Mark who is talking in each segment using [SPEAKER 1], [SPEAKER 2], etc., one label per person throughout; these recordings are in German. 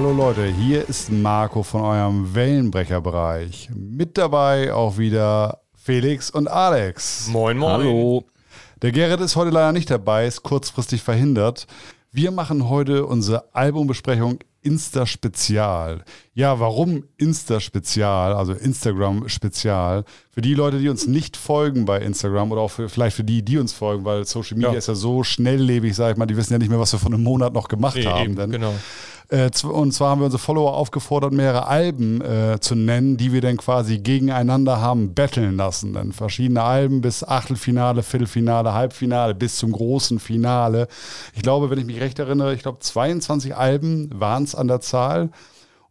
[SPEAKER 1] Hallo Leute, hier ist Marco von eurem Wellenbrecherbereich. Mit dabei auch wieder Felix und Alex.
[SPEAKER 2] Moin, moin.
[SPEAKER 3] Hallo.
[SPEAKER 1] Der Gerrit ist heute leider nicht dabei, ist kurzfristig verhindert. Wir machen heute unsere Albumbesprechung Insta-Spezial. Ja, warum Insta-Spezial, also Instagram-Spezial? Für die Leute, die uns nicht folgen bei Instagram oder auch für, vielleicht für die, die uns folgen, weil Social Media
[SPEAKER 2] Ja.
[SPEAKER 1] ist ja so schnelllebig, sag ich mal, die wissen ja nicht mehr, was wir vor einem Monat noch gemacht
[SPEAKER 2] Nee,
[SPEAKER 1] haben.
[SPEAKER 2] eben,
[SPEAKER 1] Denn.
[SPEAKER 2] genau.
[SPEAKER 1] Äh, Und zwar haben wir unsere Follower aufgefordert, mehrere Alben äh, zu nennen, die wir dann quasi gegeneinander haben betteln lassen. Dann verschiedene Alben bis Achtelfinale, Viertelfinale, Halbfinale, bis zum großen Finale. Ich glaube, wenn ich mich recht erinnere, ich glaube 22 Alben waren es an der Zahl.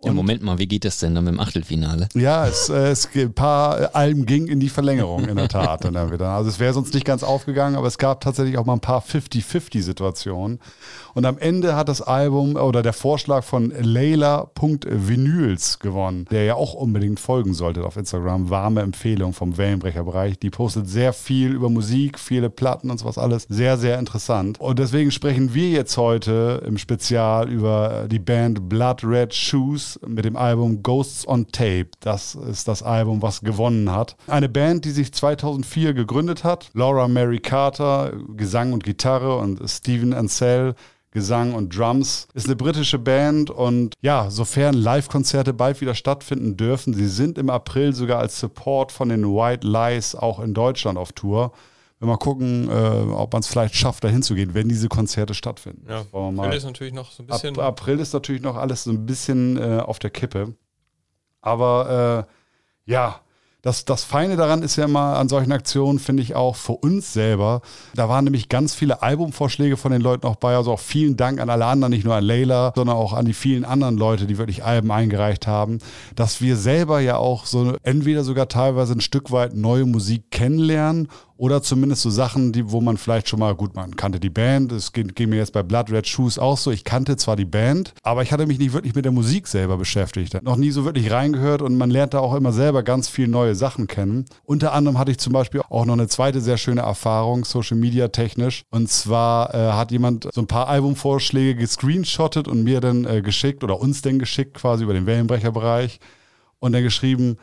[SPEAKER 3] Ja, Moment mal, wie geht das denn dann mit dem Achtelfinale?
[SPEAKER 1] Ja, es, äh, es ein paar äh, Alben gingen in die Verlängerung, in der Tat. Dann wieder. Also es wäre sonst nicht ganz aufgegangen, aber es gab tatsächlich auch mal ein paar 50-50-Situationen. Und am Ende hat das Album oder der Vorschlag von Layla.vinyls gewonnen, der ja auch unbedingt folgen sollte auf Instagram. Warme Empfehlung vom Wellenbrecherbereich. Die postet sehr viel über Musik, viele Platten und sowas alles. Sehr, sehr interessant. Und deswegen sprechen wir jetzt heute im Spezial über die Band Blood Red Shoes mit dem Album Ghosts on Tape. Das ist das Album, was gewonnen hat. Eine Band, die sich 2004 gegründet hat. Laura Mary Carter, Gesang und Gitarre und Steven Ansell, Gesang und Drums. Ist eine britische Band und ja, sofern Live-Konzerte bald wieder stattfinden dürfen, sie sind im April sogar als Support von den White Lies auch in Deutschland auf Tour. Wir mal gucken, äh, ob man es vielleicht schafft, da hinzugehen, wenn diese Konzerte stattfinden.
[SPEAKER 2] Ja,
[SPEAKER 1] mal.
[SPEAKER 2] ist natürlich noch so ein
[SPEAKER 1] Ab,
[SPEAKER 2] bisschen.
[SPEAKER 1] April ist natürlich noch alles so ein bisschen äh, auf der Kippe. Aber äh, ja, das, das Feine daran ist ja mal an solchen Aktionen, finde ich auch für uns selber. Da waren nämlich ganz viele Albumvorschläge von den Leuten auch bei. Also auch vielen Dank an alle anderen, nicht nur an Leila, sondern auch an die vielen anderen Leute, die wirklich Alben eingereicht haben, dass wir selber ja auch so entweder sogar teilweise ein Stück weit neue Musik kennenlernen oder zumindest so Sachen, die, wo man vielleicht schon mal, gut, man kannte die Band, es ging, ging mir jetzt bei Blood Red Shoes auch so, ich kannte zwar die Band, aber ich hatte mich nicht wirklich mit der Musik selber beschäftigt, noch nie so wirklich reingehört und man lernt da auch immer selber ganz viel neue Sachen kennen. Unter anderem hatte ich zum Beispiel auch noch eine zweite sehr schöne Erfahrung, Social Media technisch, und zwar äh, hat jemand so ein paar Albumvorschläge gescreenshottet und mir dann äh, geschickt oder uns dann geschickt quasi über den Wellenbrecherbereich und dann geschrieben,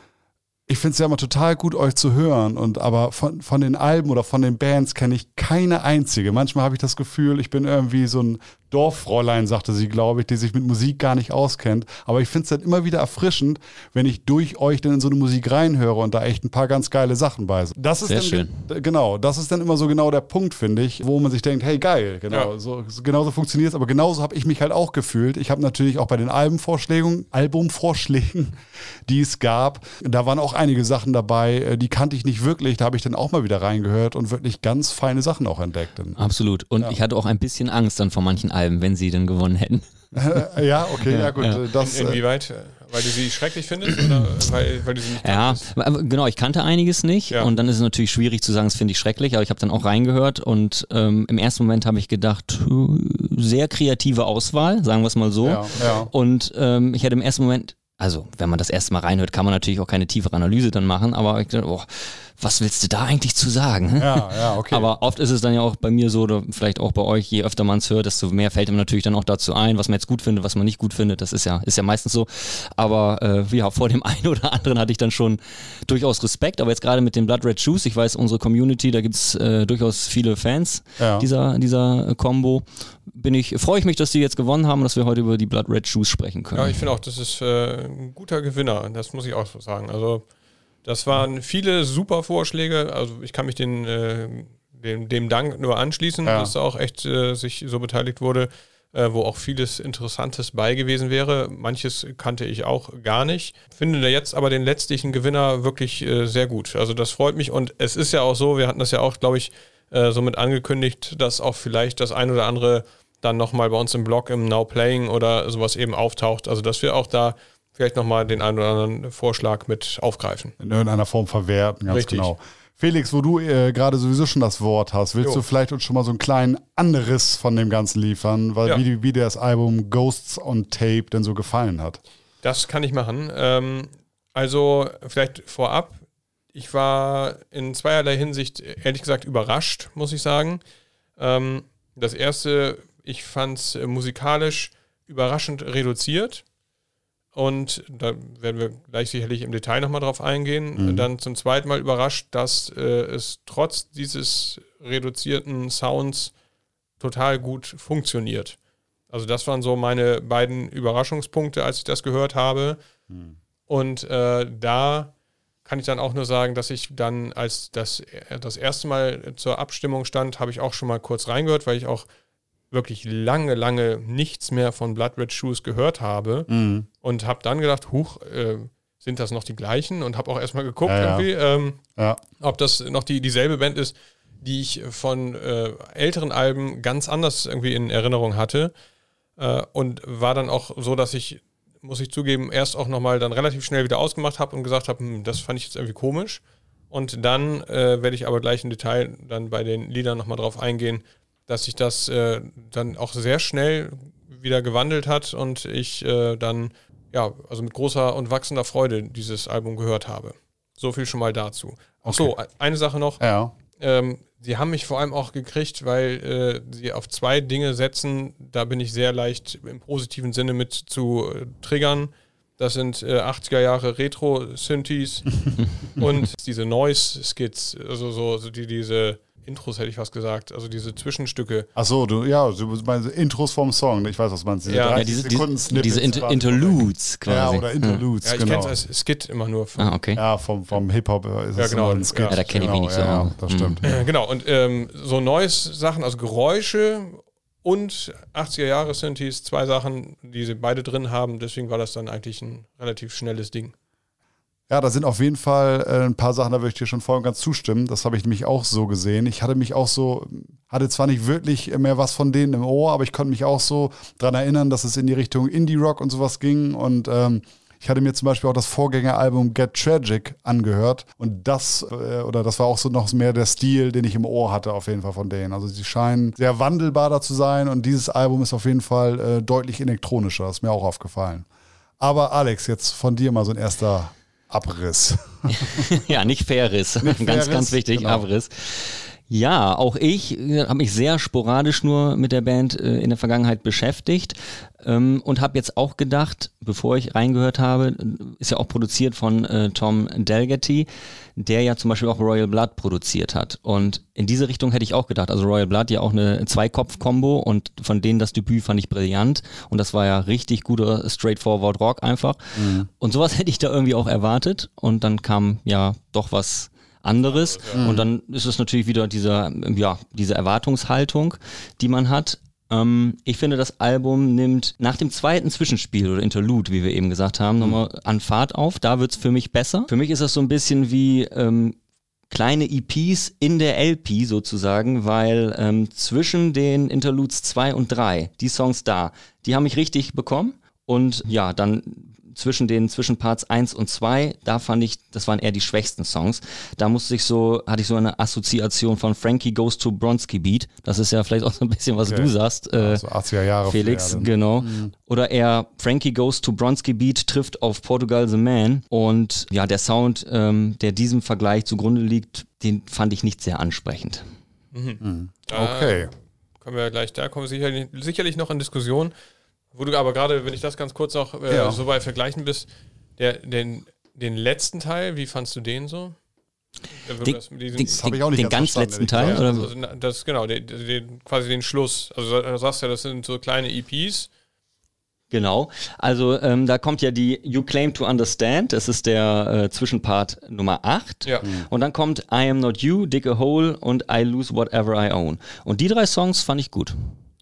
[SPEAKER 1] ich finde es ja immer total gut, euch zu hören. Und aber von, von den Alben oder von den Bands kenne ich keine einzige. Manchmal habe ich das Gefühl, ich bin irgendwie so ein Dorffräulein, sagte sie, glaube ich, die sich mit Musik gar nicht auskennt. Aber ich finde es dann immer wieder erfrischend, wenn ich durch euch dann in so eine Musik reinhöre und da echt ein paar ganz geile Sachen bei sind. Das ist
[SPEAKER 3] Sehr
[SPEAKER 1] dann,
[SPEAKER 3] schön.
[SPEAKER 1] ge- Genau, das ist dann immer so genau der Punkt, finde ich, wo man sich denkt, hey geil, genau,
[SPEAKER 2] Ja.
[SPEAKER 1] so, so- genauso funktioniert es, aber genauso habe ich mich halt auch gefühlt. Ich habe natürlich auch bei den Albenvorschlägen, Albumvorschlägen, die es gab, da waren auch einige Sachen dabei, äh, die kannte ich nicht wirklich, da habe ich dann auch mal wieder reingehört und wirklich ganz feine Sachen auch entdeckt.
[SPEAKER 3] Absolut. Und ich hatte auch ein bisschen Angst dann vor manchen Alben, wenn sie dann gewonnen hätten.
[SPEAKER 1] Ja, okay, ja, gut,
[SPEAKER 3] ja.
[SPEAKER 1] äh, das
[SPEAKER 2] In,
[SPEAKER 1] äh,
[SPEAKER 2] inwieweit? Weil du sie schrecklich findest oder weil, weil du sie nicht
[SPEAKER 3] Ja,
[SPEAKER 2] kanntest?
[SPEAKER 3] aber genau, ich kannte einiges nicht
[SPEAKER 2] Ja.
[SPEAKER 3] und dann ist es natürlich schwierig zu sagen, das finde ich schrecklich, aber ich habe dann auch reingehört und ähm, im ersten Moment habe ich gedacht, sehr kreative Auswahl, sagen wir es mal so.
[SPEAKER 1] Ja, ja.
[SPEAKER 3] Und ähm, ich hatte im ersten Moment, also wenn man das erste Mal reinhört, kann man natürlich auch keine tiefere Analyse dann machen, aber ich dachte, oh, was willst du da eigentlich zu sagen?
[SPEAKER 1] ja, ja, okay.
[SPEAKER 3] Aber oft ist es dann ja auch bei mir so, oder vielleicht auch bei euch, je öfter man es hört, desto mehr fällt ihm natürlich dann auch dazu ein, was man jetzt gut findet, was man nicht gut findet. Das ist ja, ist ja meistens so. Aber äh, ja, vor dem einen oder anderen hatte ich dann schon durchaus Respekt. Aber jetzt gerade mit den Blood Red Shoes, ich weiß, unsere Community, da gibt es äh, durchaus viele Fans
[SPEAKER 1] Ja.
[SPEAKER 3] dieser, dieser Combo. Bin ich, freue ich mich, dass die jetzt gewonnen haben und dass wir heute über die Blood Red Shoes sprechen können.
[SPEAKER 2] Ja, ich finde auch, das ist äh, ein guter Gewinner. Das muss ich auch so sagen. Also, das waren viele super Vorschläge. Also, ich kann mich den, äh, dem, dem Dank nur anschließen,
[SPEAKER 1] Ja.
[SPEAKER 2] dass da auch echt äh, sich so beteiligt wurde, äh, wo auch vieles Interessantes bei gewesen wäre. Manches kannte ich auch gar nicht. Finde da jetzt aber den letztlichen Gewinner wirklich äh, sehr gut. Also, das freut mich. Und es ist ja auch so, wir hatten das ja auch, glaube ich, äh, somit angekündigt, dass auch vielleicht das ein oder andere dann nochmal bei uns im Blog im Now Playing oder sowas eben auftaucht. Also, dass wir auch da vielleicht nochmal den einen oder anderen Vorschlag mit aufgreifen.
[SPEAKER 1] in irgendeiner Form verwerten, ganz
[SPEAKER 2] Richtig.
[SPEAKER 1] genau. Felix, wo du äh, gerade sowieso schon das Wort hast, willst
[SPEAKER 2] Jo.
[SPEAKER 1] du vielleicht uns schon mal so einen kleinen Anriss von dem Ganzen liefern, weil
[SPEAKER 2] Ja.
[SPEAKER 1] wie, wie dir das Album Ghosts on Tape denn so gefallen hat?
[SPEAKER 2] Das kann ich machen. Ähm, also vielleicht vorab, ich war in zweierlei Hinsicht ehrlich gesagt überrascht, muss ich sagen. Ähm, das erste, ich fand es musikalisch überraschend reduziert. Und da werden wir gleich sicherlich im Detail nochmal drauf eingehen. Mhm. Dann zum zweiten Mal überrascht, dass äh, es trotz dieses reduzierten Sounds total gut funktioniert. Also das waren so meine beiden Überraschungspunkte, als ich das gehört habe. Mhm. Und äh, da kann ich dann auch nur sagen, dass ich dann, als das das erste Mal zur Abstimmung stand, habe ich auch schon mal kurz reingehört, weil ich auch wirklich lange, lange nichts mehr von Blood Red Shoes gehört habe mhm. und habe dann gedacht, huch, äh, sind das noch die gleichen? Und habe auch erstmal geguckt, ja, irgendwie, ähm, ja. ob das noch die, dieselbe Band ist, die ich von äh, älteren Alben ganz anders irgendwie in Erinnerung hatte. Äh, und war dann auch so, dass ich, muss ich zugeben, erst auch nochmal dann relativ schnell wieder ausgemacht habe und gesagt habe, hm, das fand ich jetzt irgendwie komisch. Und dann äh, werde ich aber gleich im Detail dann bei den Liedern nochmal drauf eingehen, dass sich das äh, dann auch sehr schnell wieder gewandelt hat und ich äh, dann, ja, also mit großer und wachsender Freude dieses Album gehört habe. So viel schon mal dazu. Ach so, okay. eine Sache noch. Ja. Ähm, sie haben mich vor allem auch gekriegt, weil äh, sie auf zwei Dinge setzen. Da bin ich sehr leicht im positiven Sinne mit zu äh, triggern. Das sind äh, 80er Jahre Retro-Synthes und diese Noise-Skits, also so, so die, diese Intros hätte ich was gesagt, also diese Zwischenstücke.
[SPEAKER 1] Ach so, du, ja, du meinst Intros vom Song, ich weiß, was man
[SPEAKER 3] Diese ja, ja diese, diese, diese Inter Interludes quasi. Ja,
[SPEAKER 1] oder Interludes,
[SPEAKER 2] ja, ich genau. kenne es als Skit immer nur.
[SPEAKER 3] Vom, ah, okay.
[SPEAKER 1] Ja, vom, vom Hip-Hop ist
[SPEAKER 2] ja, genau,
[SPEAKER 1] ein
[SPEAKER 3] Skit. Ja, da kenne ich mich nicht
[SPEAKER 1] genau, so. Ja, das stimmt.
[SPEAKER 2] Mhm. Genau, und ähm, so neues Sachen, also Geräusche und 80er Jahre Synthes, zwei Sachen, die sie beide drin haben, deswegen war das dann eigentlich ein relativ schnelles Ding.
[SPEAKER 1] Ja, da sind auf jeden Fall äh, ein paar Sachen, da würde ich dir schon voll und ganz zustimmen. Das habe ich nämlich auch so gesehen. Ich hatte mich auch so, hatte zwar nicht wirklich mehr was von denen im Ohr, aber ich konnte mich auch so daran erinnern, dass es in die Richtung Indie-Rock und sowas ging. Und ähm, ich hatte mir zum Beispiel auch das Vorgängeralbum Get Tragic angehört. Und das, äh, oder das war auch so noch mehr der Stil, den ich im Ohr hatte, auf jeden Fall von denen. Also sie scheinen sehr wandelbar da zu sein und dieses Album ist auf jeden Fall äh, deutlich elektronischer. Das ist mir auch aufgefallen. Aber Alex, jetzt von dir mal so ein erster Abriss.
[SPEAKER 3] ja, nicht Fairriss. Nicht ganz, ganz wichtig, genau. Abriss. Ja, auch ich äh, habe mich sehr sporadisch nur mit der Band äh, in der Vergangenheit beschäftigt ähm, und habe jetzt auch gedacht, bevor ich reingehört habe, ist ja auch produziert von äh, Tom Delgety, der ja zum Beispiel auch Royal Blood produziert hat. Und in diese Richtung hätte ich auch gedacht. Also Royal Blood ja auch eine Zweikopf-Kombo und von denen das Debüt fand ich brillant und das war ja richtig guter Straightforward Rock einfach. Mhm. Und sowas hätte ich da irgendwie auch erwartet und dann kam ja doch was anderes. Ja. Und dann ist es natürlich wieder dieser, ja, diese Erwartungshaltung, die man hat. Ähm, ich finde, das Album nimmt nach dem zweiten Zwischenspiel oder Interlude, wie wir eben gesagt haben, mhm. nochmal an Fahrt auf. Da wird es für mich besser. Für mich ist das so ein bisschen wie ähm, kleine EPs in der LP sozusagen, weil ähm, zwischen den Interludes 2 und 3, die Songs da, die haben mich richtig bekommen. Und ja, dann zwischen den Zwischenparts 1 und 2, da fand ich, das waren eher die schwächsten Songs. Da musste ich so, hatte ich so eine Assoziation von Frankie Goes to Bronski Beat. Das ist ja vielleicht auch so ein bisschen, was okay. du sagst. Äh,
[SPEAKER 1] also 80er Jahre.
[SPEAKER 3] Felix, genau. Mhm. Oder eher Frankie Goes to Bronski Beat trifft auf Portugal the Man. Und ja, der Sound, ähm, der diesem Vergleich zugrunde liegt, den fand ich nicht sehr ansprechend.
[SPEAKER 1] Mhm. Mhm. Okay.
[SPEAKER 2] Äh, kommen wir gleich, da kommen wir sicherlich, sicherlich noch in Diskussion. Wo du aber gerade, wenn ich das ganz kurz noch äh, ja. so bei vergleichen bist, der, den, den letzten Teil, wie fandst du den so?
[SPEAKER 3] Den, das, diesen, den, den, den, den ganz letzten Teil? Oder? Also,
[SPEAKER 2] das, genau, den, quasi den Schluss. Also du sagst ja, das sind so kleine EPs.
[SPEAKER 3] Genau, also ähm, da kommt ja die You Claim to Understand, das ist der äh, Zwischenpart Nummer 8. Ja. Mhm. Und dann kommt I Am Not You, Dig a Hole und I Lose Whatever I Own. Und die drei Songs fand ich gut.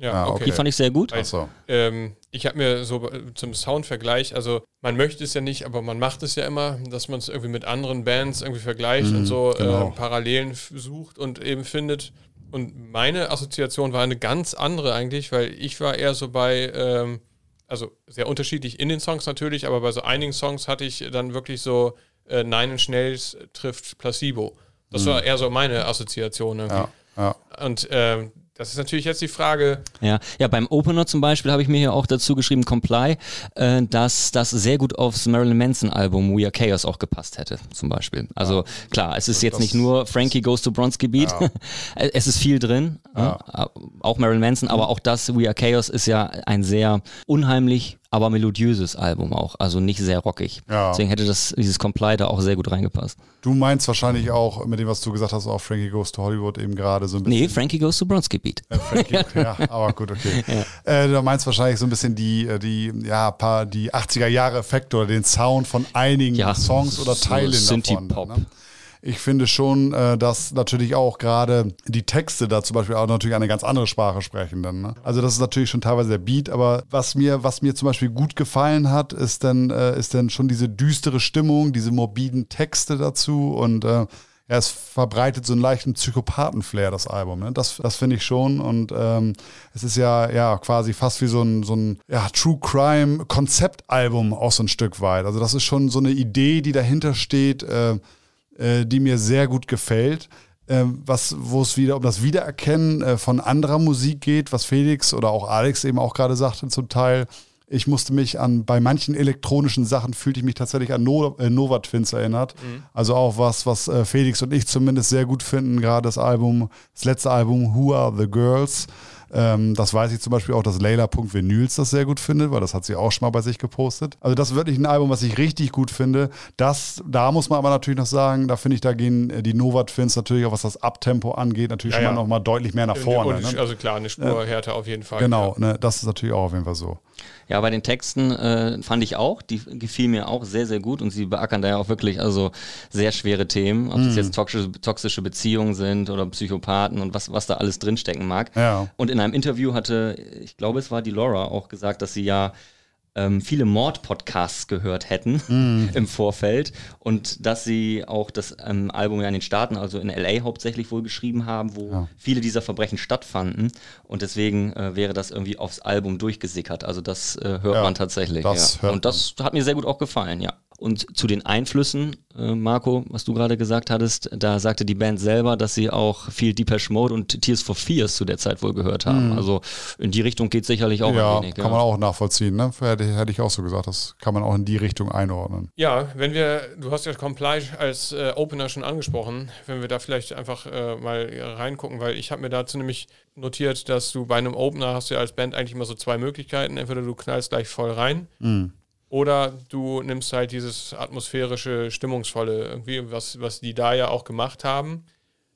[SPEAKER 2] Ja, ah, okay.
[SPEAKER 3] Die fand ich sehr gut.
[SPEAKER 2] Weil, so. ähm, ich habe mir so zum Soundvergleich, also man möchte es ja nicht, aber man macht es ja immer, dass man es irgendwie mit anderen Bands irgendwie vergleicht mhm, und so genau. äh, Parallelen sucht und eben findet. Und meine Assoziation war eine ganz andere eigentlich, weil ich war eher so bei, ähm, also sehr unterschiedlich in den Songs natürlich, aber bei so einigen Songs hatte ich dann wirklich so äh, Nine Inch Nails trifft Placebo. Das mhm. war eher so meine Assoziation irgendwie. Ja, ja. Und äh, das ist natürlich jetzt die Frage.
[SPEAKER 3] Ja, ja beim Opener zum Beispiel habe ich mir hier auch dazu geschrieben, Comply, äh, dass das sehr gut aufs Marilyn Manson Album We Are Chaos auch gepasst hätte, zum Beispiel. Also ja, klar, es ist jetzt nicht nur Frankie Goes to Bronski Beat, ja. es ist viel drin, ja. äh, auch Marilyn Manson, aber auch das We Are Chaos ist ja ein sehr unheimlich aber melodiöses Album auch, also nicht sehr rockig. Ja. Deswegen hätte das, dieses Comply da auch sehr gut reingepasst.
[SPEAKER 1] Du meinst wahrscheinlich auch mit dem, was du gesagt hast, auch Frankie Goes to Hollywood eben gerade so ein bisschen.
[SPEAKER 3] Nee, Frankie Goes to Bronski Beat.
[SPEAKER 1] Äh, Frankie, ja, aber gut, okay. Ja. Äh, du meinst wahrscheinlich so ein bisschen die, äh, die, ja, paar, die 80er Jahre Effekte oder den Sound von einigen ja, Songs oder Teilen so davon. Pop. Ne? Ich finde schon, äh, dass natürlich auch gerade die Texte da zum Beispiel auch natürlich eine ganz andere Sprache sprechen dann. Ne? Also das ist natürlich schon teilweise der Beat, aber was mir, was mir zum Beispiel gut gefallen hat, ist dann, äh, ist dann schon diese düstere Stimmung, diese morbiden Texte dazu und äh, ja, es verbreitet so einen leichten Psychopathen-Flair, das Album. Ne? Das, das finde ich schon. Und ähm, es ist ja, ja quasi fast wie so ein, so ein ja, True Crime-Konzeptalbum auch so ein Stück weit. Also das ist schon so eine Idee, die dahinter steht. Äh, äh, die mir sehr gut gefällt. Äh, was, wo es wieder um das Wiedererkennen äh, von anderer Musik geht, was Felix oder auch Alex eben auch gerade sagte zum Teil. Ich musste mich an, bei manchen elektronischen Sachen fühlte ich mich tatsächlich an no, äh, Nova Twins erinnert. Mhm. Also auch was, was äh, Felix und ich zumindest sehr gut finden, gerade das Album, das letzte Album Who Are the Girls. Ähm, das weiß ich zum Beispiel auch, dass Layla.vinyls das sehr gut findet, weil das hat sie auch schon mal bei sich gepostet. Also das ist wirklich ein Album, was ich richtig gut finde. Das, da muss man aber natürlich noch sagen, da finde ich, da gehen äh, die Nova Twins natürlich auch, was das Abtempo angeht, natürlich ja, schon ja. mal noch mal deutlich mehr nach vorne.
[SPEAKER 2] Ne? Also klar, eine Spurhärte auf jeden Fall.
[SPEAKER 1] Genau, ne, das ist natürlich auch auf jeden Fall so.
[SPEAKER 3] Ja, bei den Texten äh, fand ich auch, die gefiel mir auch sehr, sehr gut und sie beackern da ja auch wirklich also sehr schwere Themen, ob mm. das jetzt toxische, toxische Beziehungen sind oder Psychopathen und was, was da alles drinstecken mag. Ja. Und in einem Interview hatte, ich glaube, es war die Laura auch gesagt, dass sie ja ähm, viele Mord-Podcasts gehört hätten mm. im Vorfeld und dass sie auch das ähm, Album ja in den Staaten, also in LA hauptsächlich wohl geschrieben haben, wo ja. viele dieser Verbrechen stattfanden und deswegen äh, wäre das irgendwie aufs Album durchgesickert. Also das äh, hört ja, man tatsächlich. Das ja. Und das hat mir sehr gut auch gefallen, ja. Und zu den Einflüssen, äh, Marco, was du gerade gesagt hattest, da sagte die Band selber, dass sie auch viel Deepesh Mode und Tears for Fears zu der Zeit wohl gehört haben. Mhm. Also in die Richtung geht sicherlich auch
[SPEAKER 1] ja, ein wenig. Kann ja. man auch nachvollziehen, ne? Hätte, hätte, ich auch so gesagt. Das kann man auch in die Richtung einordnen.
[SPEAKER 2] Ja, wenn wir, du hast ja Comply als äh, Opener schon angesprochen, wenn wir da vielleicht einfach äh, mal reingucken, weil ich habe mir dazu nämlich notiert, dass du bei einem Opener hast du ja als Band eigentlich immer so zwei Möglichkeiten. Entweder du knallst gleich voll rein. Mhm oder du nimmst halt dieses atmosphärische, stimmungsvolle, irgendwie, was, was die da ja auch gemacht haben.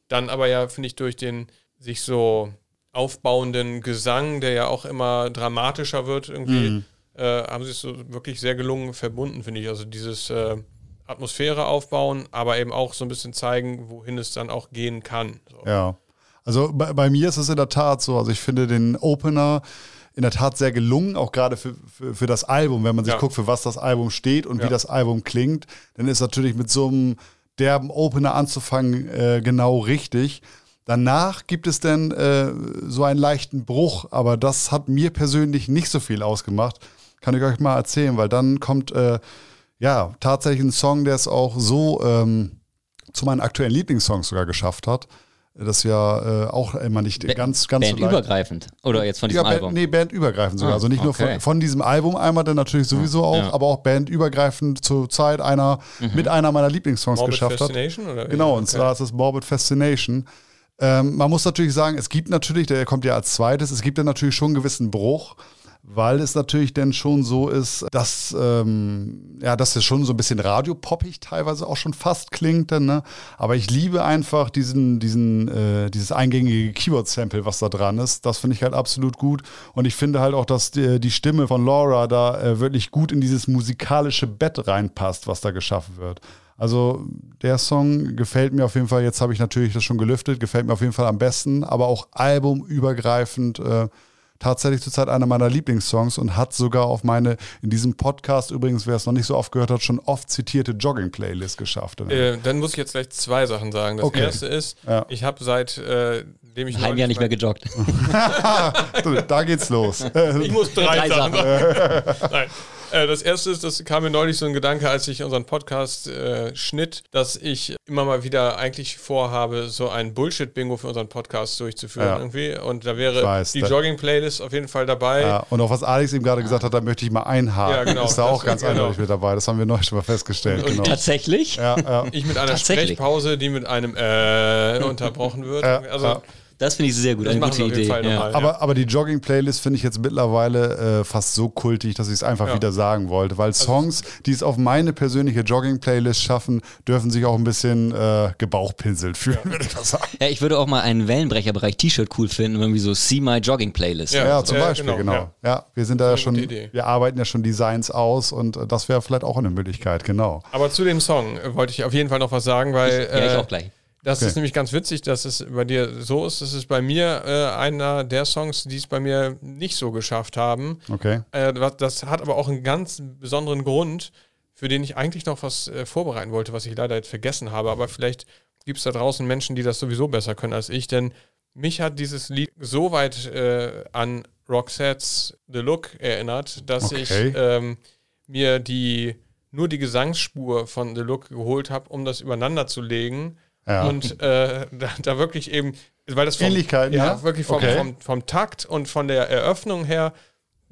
[SPEAKER 2] Dann aber ja, finde ich, durch den sich so aufbauenden Gesang, der ja auch immer dramatischer wird, irgendwie, mhm. äh, haben sie es so wirklich sehr gelungen verbunden, finde ich. Also dieses äh, Atmosphäre aufbauen, aber eben auch so ein bisschen zeigen, wohin es dann auch gehen kann. So.
[SPEAKER 1] Ja. Also bei, bei, mir ist es in der Tat so. Also ich finde den Opener in der Tat sehr gelungen, auch gerade für, für, für das Album, wenn man sich ja. guckt, für was das Album steht und ja. wie das Album klingt, dann ist natürlich mit so einem derben Opener anzufangen äh, genau richtig. Danach gibt es dann äh, so einen leichten Bruch, aber das hat mir persönlich nicht so viel ausgemacht. Kann ich euch mal erzählen, weil dann kommt äh, ja tatsächlich ein Song, der es auch so ähm, zu meinen aktuellen Lieblingssongs sogar geschafft hat das ja äh, auch immer nicht ba ganz, ganz
[SPEAKER 3] Bandübergreifend. Oder jetzt von diesem ja, Album?
[SPEAKER 1] Nee, bandübergreifend sogar. Ah, also nicht okay. nur von, von, diesem Album einmal, dann natürlich sowieso auch, ja. aber auch bandübergreifend zur Zeit einer, mhm. mit einer meiner Lieblingssongs Morbid geschafft Fascination, hat. Oder? Genau, okay. und zwar ist es Morbid Fascination. Ähm, man muss natürlich sagen, es gibt natürlich, der kommt ja als zweites, es gibt ja natürlich schon einen gewissen Bruch weil es natürlich dann schon so ist, dass ähm, ja, dass es schon so ein bisschen radiopoppig teilweise auch schon fast klingt, dann, ne? Aber ich liebe einfach diesen, diesen, äh, dieses eingängige Keyboard-Sample, was da dran ist. Das finde ich halt absolut gut. Und ich finde halt auch, dass die, die Stimme von Laura da äh, wirklich gut in dieses musikalische Bett reinpasst, was da geschaffen wird. Also der Song gefällt mir auf jeden Fall, jetzt habe ich natürlich das schon gelüftet, gefällt mir auf jeden Fall am besten, aber auch albumübergreifend äh, tatsächlich zurzeit einer meiner Lieblingssongs und hat sogar auf meine, in diesem Podcast übrigens, wer es noch nicht so oft gehört hat, schon oft zitierte Jogging-Playlist geschafft.
[SPEAKER 2] Äh, dann muss ich jetzt gleich zwei Sachen sagen. Das okay. erste ist, ja. ich habe seit äh, dem ich
[SPEAKER 3] ein Jahr nicht mehr gejoggt.
[SPEAKER 1] da geht's los.
[SPEAKER 2] ich muss drei, drei Sachen sagen. Nein. Äh, das erste ist, das kam mir neulich so ein Gedanke, als ich unseren Podcast äh, schnitt, dass ich immer mal wieder eigentlich vorhabe, so ein Bullshit-Bingo für unseren Podcast durchzuführen
[SPEAKER 1] Ja.
[SPEAKER 2] irgendwie. Und da wäre
[SPEAKER 1] weiß,
[SPEAKER 2] die Jogging-Playlist auf jeden Fall dabei.
[SPEAKER 1] Ja, und auch was Alex eben gerade gesagt hat, da möchte ich mal einhaken.
[SPEAKER 2] Ja, genau.
[SPEAKER 1] Ist da auch
[SPEAKER 2] Das-
[SPEAKER 1] ganz
[SPEAKER 2] genau.
[SPEAKER 1] eindeutig mit dabei. Das haben wir neulich schon mal festgestellt.
[SPEAKER 2] Und
[SPEAKER 1] Genau.
[SPEAKER 3] Tatsächlich?
[SPEAKER 1] Ja, ja.
[SPEAKER 2] Ich mit einer
[SPEAKER 3] Tatsächlich.
[SPEAKER 2] Sprechpause, die mit einem äh unterbrochen wird.
[SPEAKER 1] Ja,
[SPEAKER 2] also
[SPEAKER 1] ja.
[SPEAKER 3] Das finde ich sehr gut.
[SPEAKER 2] das
[SPEAKER 3] Eine gute Idee. Ja.
[SPEAKER 1] Aber, aber die Jogging-Playlist finde ich jetzt mittlerweile äh, fast so kultig, dass ich es einfach
[SPEAKER 2] Ja.
[SPEAKER 1] wieder sagen wollte. Weil Songs, die es auf meine persönliche Jogging-Playlist schaffen, dürfen sich auch ein bisschen äh, gebauchpinselt fühlen, würde ich mal sagen.
[SPEAKER 3] Ja, ich würde auch mal einen Wellenbrecherbereich T-Shirt cool finden, irgendwie so See My Jogging Playlist.
[SPEAKER 2] Ja.
[SPEAKER 1] Ja, zum
[SPEAKER 2] ja,
[SPEAKER 1] Beispiel, genau.
[SPEAKER 2] genau,
[SPEAKER 1] Ja. wir sind da ja schon, wir arbeiten ja schon Designs aus und äh, das wäre vielleicht auch eine Möglichkeit, genau.
[SPEAKER 2] Aber zu dem Song äh, wollte ich auf jeden Fall noch was sagen, weil
[SPEAKER 3] Ja, ich
[SPEAKER 2] äh,
[SPEAKER 3] auch gleich.
[SPEAKER 2] Das
[SPEAKER 1] Okay.
[SPEAKER 2] ist nämlich ganz witzig, dass es bei dir so ist. Das ist bei mir äh, einer der Songs, die es bei mir nicht so geschafft haben.
[SPEAKER 1] Okay.
[SPEAKER 2] Äh, das hat aber auch einen ganz besonderen Grund, für den ich eigentlich noch was äh, vorbereiten wollte, was ich leider jetzt vergessen habe. Aber vielleicht gibt es da draußen Menschen, die das sowieso besser können als ich, denn mich hat dieses Lied so weit äh, an Roxettes The Look erinnert, dass
[SPEAKER 1] Okay.
[SPEAKER 2] ich ähm, mir die nur die Gesangsspur von The Look geholt habe, um das übereinander zu legen.
[SPEAKER 1] Ja.
[SPEAKER 2] Und äh, da, da wirklich eben, weil das vom,
[SPEAKER 1] Ähnlichkeiten,
[SPEAKER 2] ja,
[SPEAKER 1] ja?
[SPEAKER 2] wirklich vom,
[SPEAKER 1] Okay.
[SPEAKER 2] vom, vom Takt und von der Eröffnung her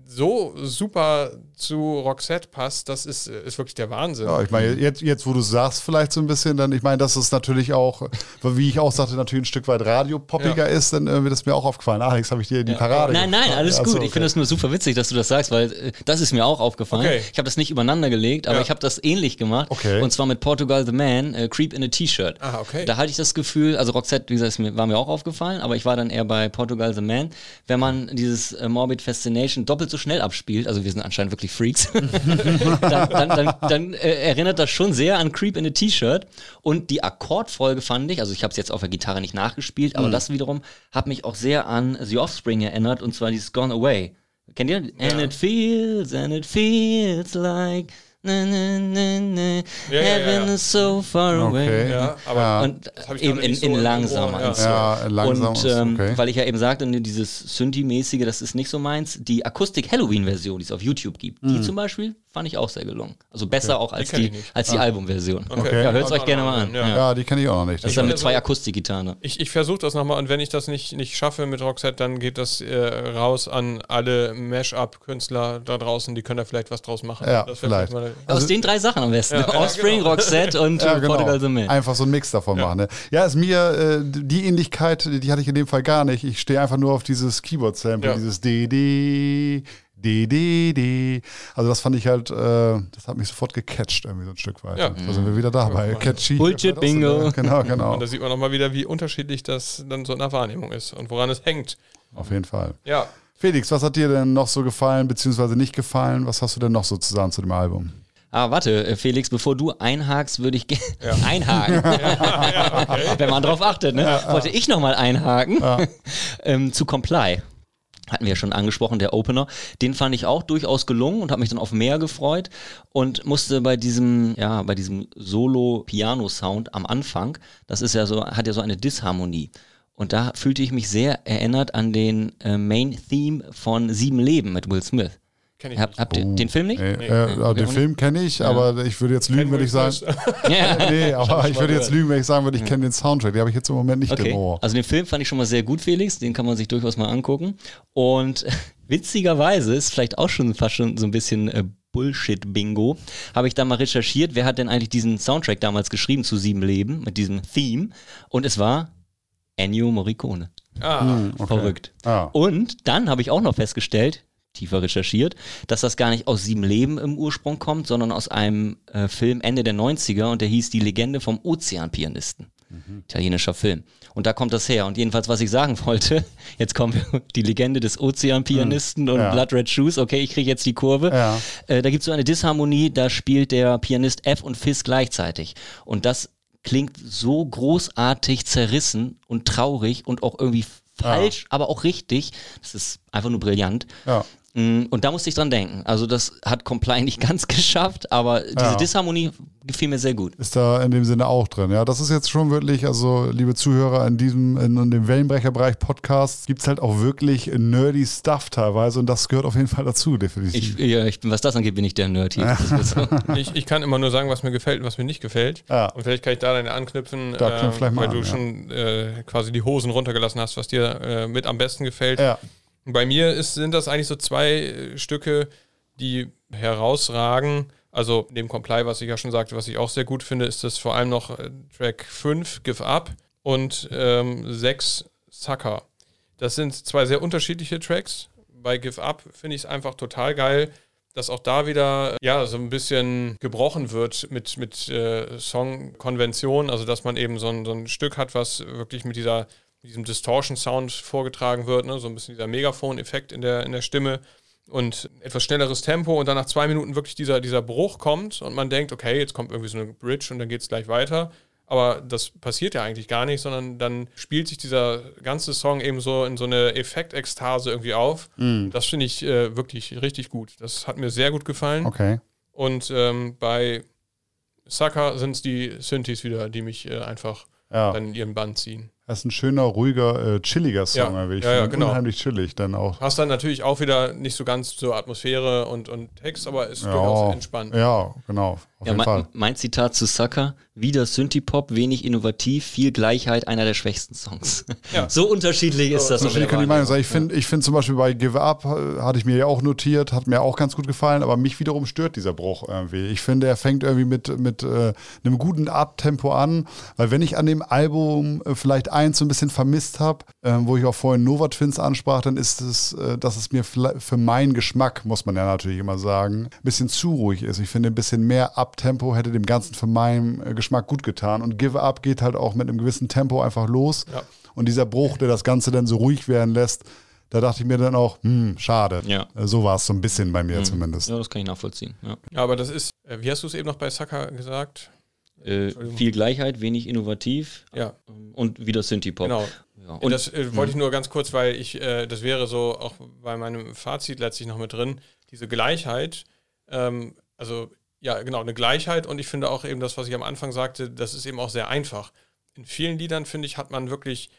[SPEAKER 2] so super zu Roxette passt, das ist, äh, ist wirklich der Wahnsinn.
[SPEAKER 1] Ja, ich meine, jetzt, jetzt wo du sagst, vielleicht so ein bisschen, dann, ich meine, dass es natürlich auch, wie ich auch sagte, natürlich ein Stück weit radiopoppiger ist, dann äh, wird es mir auch aufgefallen. Alex, habe ich dir die Parade
[SPEAKER 3] Nein, nein, alles
[SPEAKER 1] Ach so,
[SPEAKER 3] gut. Ich
[SPEAKER 1] okay.
[SPEAKER 3] finde es nur super witzig, dass du das sagst, weil äh, das ist mir auch aufgefallen.
[SPEAKER 2] Okay.
[SPEAKER 3] Ich habe das nicht übereinander gelegt, aber
[SPEAKER 2] Ja.
[SPEAKER 3] ich habe das ähnlich gemacht.
[SPEAKER 1] Okay.
[SPEAKER 3] Und zwar mit Portugal the Man, äh, Creep in a T-Shirt.
[SPEAKER 2] Ah, okay.
[SPEAKER 3] Da hatte ich das Gefühl, also Roxette, wie gesagt, ist mir, war mir auch aufgefallen, aber ich war dann eher bei Portugal the Man. Wenn man dieses äh, Morbid Fascination doppelt so schnell abspielt, also wir sind anscheinend wirklich Freaks, dann, dann, dann, dann äh, erinnert das schon sehr an Creep in a T-Shirt. Und die Akkordfolge fand ich, also ich habe es jetzt auf der Gitarre nicht nachgespielt,
[SPEAKER 2] Mhm.
[SPEAKER 3] aber das wiederum hat mich auch sehr an The Offspring erinnert, und zwar dieses Gone Away. Kennt ihr? And it feels, and it feels like na, na, na, na,
[SPEAKER 2] Ja, ja,
[SPEAKER 3] heaven
[SPEAKER 2] ja.
[SPEAKER 3] is so far away.
[SPEAKER 1] Okay.
[SPEAKER 2] Ja, aber
[SPEAKER 1] Ja.
[SPEAKER 3] Und eben in,
[SPEAKER 2] so
[SPEAKER 3] in langsamer.
[SPEAKER 2] Ohr.
[SPEAKER 1] Ja, langsam
[SPEAKER 3] Und
[SPEAKER 1] ist
[SPEAKER 3] ähm,
[SPEAKER 1] okay.
[SPEAKER 3] weil ich ja eben sagte, ne, dieses Synthi-mäßige, das ist nicht so meins. Die Akustik-Halloween-Version, die es auf YouTube gibt,
[SPEAKER 1] Mhm.
[SPEAKER 3] die zum Beispiel fand ich auch sehr gelungen. Also besser auch als die,
[SPEAKER 2] nicht.
[SPEAKER 3] als die Albumversion.
[SPEAKER 2] Okay.
[SPEAKER 3] Ja, hört es
[SPEAKER 2] Ja,
[SPEAKER 3] euch gerne mal an.
[SPEAKER 2] ja.
[SPEAKER 3] Ja.
[SPEAKER 1] Ja, die kenne ich auch noch nicht.
[SPEAKER 3] Das ist dann mit zwei Akustikgitarren.
[SPEAKER 2] Ich, ich versuche das nochmal und wenn ich das nicht, nicht schaffe mit Roxette, dann geht das äh, raus an alle Mash-up-Künstler da draußen, die können da vielleicht was draus machen.
[SPEAKER 1] Ja,
[SPEAKER 2] Das wär
[SPEAKER 1] vielleicht.
[SPEAKER 2] Mal-
[SPEAKER 3] Aus den drei Sachen am besten.
[SPEAKER 2] Ja,
[SPEAKER 3] Offspring,
[SPEAKER 2] genau.
[SPEAKER 3] Roxette und
[SPEAKER 1] ja,
[SPEAKER 3] äh,
[SPEAKER 1] genau.
[SPEAKER 3] Portugal the Man.
[SPEAKER 1] Einfach so einen Mix davon machen. Ne? Ja, ist mir äh, die Ähnlichkeit, die hatte ich in dem Fall gar nicht. Ich stehe einfach nur auf dieses Keyboard-Sample,
[SPEAKER 2] Ja.
[SPEAKER 1] dieses DD, DD. Also das fand ich halt, äh, das hat mich sofort gecatcht irgendwie so ein Stück weit.
[SPEAKER 2] Ja.
[SPEAKER 1] Da sind wir wieder dabei. Catchy.
[SPEAKER 3] Bullshit Bingo.
[SPEAKER 1] Genau, genau.
[SPEAKER 2] Und da sieht man nochmal wieder, wie unterschiedlich das dann so in der Wahrnehmung ist und woran es hängt.
[SPEAKER 1] Auf jeden Fall.
[SPEAKER 2] Ja.
[SPEAKER 1] Felix, was hat dir denn noch so gefallen, beziehungsweise nicht gefallen? Was hast du denn noch so zu sagen zu dem Album?
[SPEAKER 3] Ah, warte, äh, Felix, bevor du einhakst, würde ich gerne einhaken. Wenn man drauf achtet, ne? Wollte ich nochmal einhaken. ähm, zu Comply. Hatten wir ja schon angesprochen, der Opener. Den fand ich auch durchaus gelungen und habe mich dann auf mehr gefreut und musste bei diesem, ja, bei diesem Solo-Piano-Sound am Anfang, das ist ja so, hat ja so eine Disharmonie. Und da fühlte ich mich sehr erinnert an den äh, Main-Theme von Sieben Leben mit Will Smith.
[SPEAKER 2] Kenn ich
[SPEAKER 3] Habt,
[SPEAKER 2] nicht.
[SPEAKER 3] habt ihr den Film nicht?
[SPEAKER 1] Äh, äh, den Film kenne ich, aber ich würde jetzt lügen, wenn ich sagen.
[SPEAKER 3] Ja.
[SPEAKER 1] Nee, aber ich würde jetzt lügen, wenn ich sagen würde, ich kenne den Soundtrack. Den habe ich jetzt im Moment nicht
[SPEAKER 3] Okay.
[SPEAKER 1] im Ohr.
[SPEAKER 3] Also den Film fand ich schon mal sehr gut, Felix. Den kann man sich durchaus mal angucken. Und witzigerweise ist vielleicht auch schon fast schon so ein bisschen äh, Bullshit-Bingo. Habe ich da mal recherchiert, wer hat denn eigentlich diesen Soundtrack damals geschrieben zu Sieben Leben mit diesem Theme? Und es war Ennio Morricone.
[SPEAKER 2] Ah,
[SPEAKER 1] Okay.
[SPEAKER 3] Verrückt.
[SPEAKER 1] Ah.
[SPEAKER 3] Und dann habe ich auch noch festgestellt, tiefer recherchiert, dass das gar nicht aus Sieben Leben im Ursprung kommt, sondern aus einem äh, Film Ende der 90er und der hieß Die Legende vom Ozeanpianisten. Italienischer Film. Und da kommt das her. Und jedenfalls, was ich sagen wollte, jetzt kommen wir, die Legende des Ozeanpianisten und
[SPEAKER 1] Ja.
[SPEAKER 3] Blood Red Shoes. Okay, ich kriege jetzt die Kurve.
[SPEAKER 1] Ja.
[SPEAKER 3] Äh, da gibt es so eine Disharmonie, da spielt der Pianist F und Fis gleichzeitig. Und das klingt so großartig zerrissen und traurig und auch irgendwie falsch, aber auch richtig. Das ist einfach nur brillant.
[SPEAKER 1] Ja.
[SPEAKER 3] Mm, Und da musste ich dran denken. Also das hat Comply nicht ganz geschafft, aber diese
[SPEAKER 1] Ja.
[SPEAKER 3] Disharmonie gefiel mir sehr gut.
[SPEAKER 1] Ist da in dem Sinne auch drin. Ja, das ist jetzt schon wirklich, also liebe Zuhörer, in diesem, in, in dem Wellenbrecherbereich Podcast gibt es halt auch wirklich nerdy Stuff teilweise und das gehört auf jeden Fall dazu, definitiv.
[SPEAKER 3] Ich, ja, ich bin, was das angeht, bin ich der Nerd hier. So.
[SPEAKER 2] Ich, ich kann immer nur sagen, was mir gefällt und was mir nicht gefällt.
[SPEAKER 1] Ja.
[SPEAKER 2] Und vielleicht kann ich da dann anknüpfen,
[SPEAKER 1] Da
[SPEAKER 2] äh,
[SPEAKER 1] vielleicht mal
[SPEAKER 2] weil
[SPEAKER 1] an,
[SPEAKER 2] du
[SPEAKER 1] ja.
[SPEAKER 2] schon äh, quasi die Hosen runtergelassen hast, was dir äh, mit am besten gefällt.
[SPEAKER 1] ja.
[SPEAKER 2] Bei mir ist, sind das eigentlich so zwei äh, Stücke, die herausragen. Also neben Comply, was ich ja schon sagte, was ich auch sehr gut finde, ist das vor allem noch äh, Track 5, Give Up und ähm, 6, Sucker. Das sind zwei sehr unterschiedliche Tracks. Bei Give Up finde ich es einfach total geil, dass auch da wieder ja so ein bisschen gebrochen wird mit, mit äh, Songkonvention, also dass man eben so ein, so ein Stück hat, was wirklich mit dieser mit diesem Distortion-Sound vorgetragen wird, ne? so ein bisschen dieser Megafon-Effekt in der, in der Stimme und etwas schnelleres Tempo und dann nach zwei Minuten wirklich dieser, dieser Bruch kommt und man denkt, okay, jetzt kommt irgendwie so eine Bridge und dann geht es gleich weiter. Aber das passiert ja eigentlich gar nicht, sondern dann spielt sich dieser ganze Song eben so in so eine Effektekstase irgendwie auf. Das finde ich äh, wirklich richtig gut. Das hat mir sehr gut gefallen.
[SPEAKER 1] Okay.
[SPEAKER 2] Und ähm, bei Sucker sind es die Synthes wieder, die mich äh, einfach
[SPEAKER 1] Ja.
[SPEAKER 2] dann in ihren Bann ziehen.
[SPEAKER 1] Das ist ein schöner, ruhiger, äh, chilliger Song,
[SPEAKER 2] Ja.
[SPEAKER 1] wie ich
[SPEAKER 2] Ja, ja,
[SPEAKER 1] finde.
[SPEAKER 2] genau.
[SPEAKER 1] Unheimlich chillig dann auch.
[SPEAKER 2] Hast dann natürlich auch wieder nicht so ganz so Atmosphäre und, und Text, aber ist durchaus
[SPEAKER 1] Ja,
[SPEAKER 2] entspannt.
[SPEAKER 1] ja, genau. Auf
[SPEAKER 3] Ja,
[SPEAKER 1] jeden
[SPEAKER 3] mein,
[SPEAKER 1] Fall.
[SPEAKER 3] mein Zitat zu Sucker, wieder Synthie-Pop, wenig innovativ, viel Gleichheit, einer der schwächsten Songs.
[SPEAKER 2] Ja.
[SPEAKER 3] So unterschiedlich ist das.
[SPEAKER 1] Unterschiedlich kann Meinung sein.
[SPEAKER 3] Wahrnehmung.
[SPEAKER 1] Ich finde ich find zum Beispiel bei Give Up, äh, hatte ich mir ja auch notiert, hat mir auch ganz gut gefallen, aber mich wiederum stört dieser Bruch irgendwie. Ich finde, er fängt irgendwie mit, mit äh, einem guten Abtempo an, weil wenn ich an dem Album äh, vielleicht eins so ein bisschen vermisst habe, äh, wo ich auch vorhin Nova Twins ansprach, dann ist es, äh, dass es mir für meinen Geschmack, muss man ja natürlich immer sagen, ein bisschen zu ruhig ist. Ich finde, ein bisschen mehr Abtempo hätte dem Ganzen für meinen äh, Geschmack gut getan. Und Give Up geht halt auch mit einem gewissen Tempo einfach los.
[SPEAKER 2] Ja.
[SPEAKER 1] Und dieser Bruch, der das Ganze dann so ruhig werden lässt, da dachte ich mir dann auch, hm, schade.
[SPEAKER 3] Ja.
[SPEAKER 1] Äh, So war es so ein bisschen bei mir zumindest.
[SPEAKER 3] Ja, das kann ich nachvollziehen. Ja.
[SPEAKER 2] Ja, aber das ist, äh, wie hast du es eben noch bei Sucker gesagt?
[SPEAKER 3] Äh, viel Gleichheit, wenig innovativ
[SPEAKER 2] Ja,
[SPEAKER 3] und wieder Synthie-Pop.
[SPEAKER 2] genau.
[SPEAKER 3] Ja.
[SPEAKER 2] Und das äh, wollte ich nur ganz kurz, weil ich, äh, das wäre so auch bei meinem Fazit letztlich noch mit drin, diese Gleichheit, ähm, also ja, genau, eine Gleichheit und ich finde auch eben das, was ich am Anfang sagte, das ist eben auch sehr einfach. In vielen Liedern, finde ich, hat man wirklich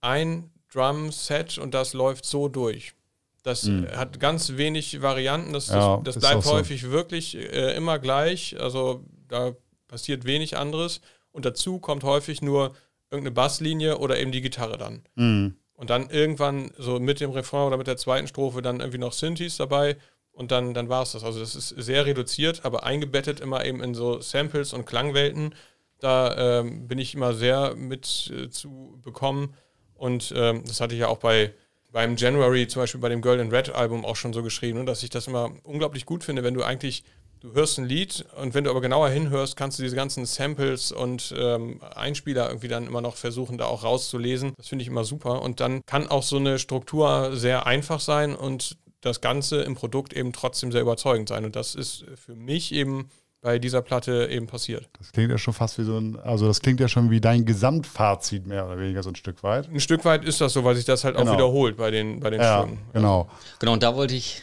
[SPEAKER 2] ein Drum-Set und das läuft so durch. Das äh, hat ganz wenig Varianten, das,
[SPEAKER 1] Ja,
[SPEAKER 2] das, bleibt
[SPEAKER 1] auch so.
[SPEAKER 2] häufig wirklich äh, immer gleich, also da passiert wenig anderes und dazu kommt häufig nur irgendeine Basslinie oder eben die Gitarre dann.
[SPEAKER 1] Mhm.
[SPEAKER 2] Und dann irgendwann so mit dem Refrain oder mit der zweiten Strophe dann irgendwie noch Synthes dabei und dann, dann war es das. Also das ist sehr reduziert, aber eingebettet immer eben in so Samples und Klangwelten. Da ähm, bin ich immer sehr mit äh, zu bekommen. Und ähm, das hatte ich ja auch bei beim January, zum Beispiel bei dem Girl in Red Album auch schon so geschrieben, ne, dass ich das immer unglaublich gut finde, wenn du eigentlich, du hörst ein Lied und wenn du aber genauer hinhörst, kannst du diese ganzen Samples und ähm, Einspieler irgendwie dann immer noch versuchen, da auch rauszulesen. Das finde ich immer super. Und dann kann auch so eine Struktur sehr einfach sein und das Ganze im Produkt eben trotzdem sehr überzeugend sein. Und das ist für mich eben bei dieser Platte eben passiert.
[SPEAKER 1] Das klingt ja schon fast wie so ein, also das klingt ja schon wie dein Gesamtfazit mehr oder weniger so ein Stück weit.
[SPEAKER 2] Ein Stück weit ist das so, weil sich das halt
[SPEAKER 1] Genau.
[SPEAKER 2] auch wiederholt bei den, bei den
[SPEAKER 1] Ja,
[SPEAKER 2] Stücken.
[SPEAKER 1] genau.
[SPEAKER 3] Genau, und da wollte ich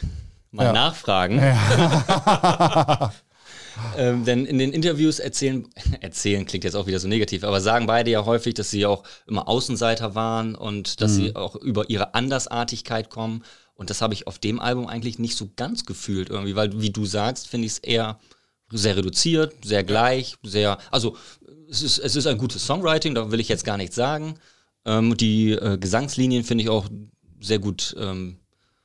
[SPEAKER 3] mal
[SPEAKER 1] Ja.
[SPEAKER 3] nachfragen. ähm, denn in den Interviews erzählen, erzählen klingt jetzt auch wieder so negativ, aber sagen beide ja häufig, dass sie auch immer Außenseiter waren und dass sie auch über ihre Andersartigkeit kommen. Und das habe ich auf dem Album eigentlich nicht so ganz gefühlt irgendwie, weil wie du sagst, finde ich es eher sehr reduziert, sehr gleich, sehr, also es ist, es ist ein gutes Songwriting, da will ich jetzt gar nichts sagen. Ähm, die äh, Gesangslinien finde ich auch sehr gut ähm,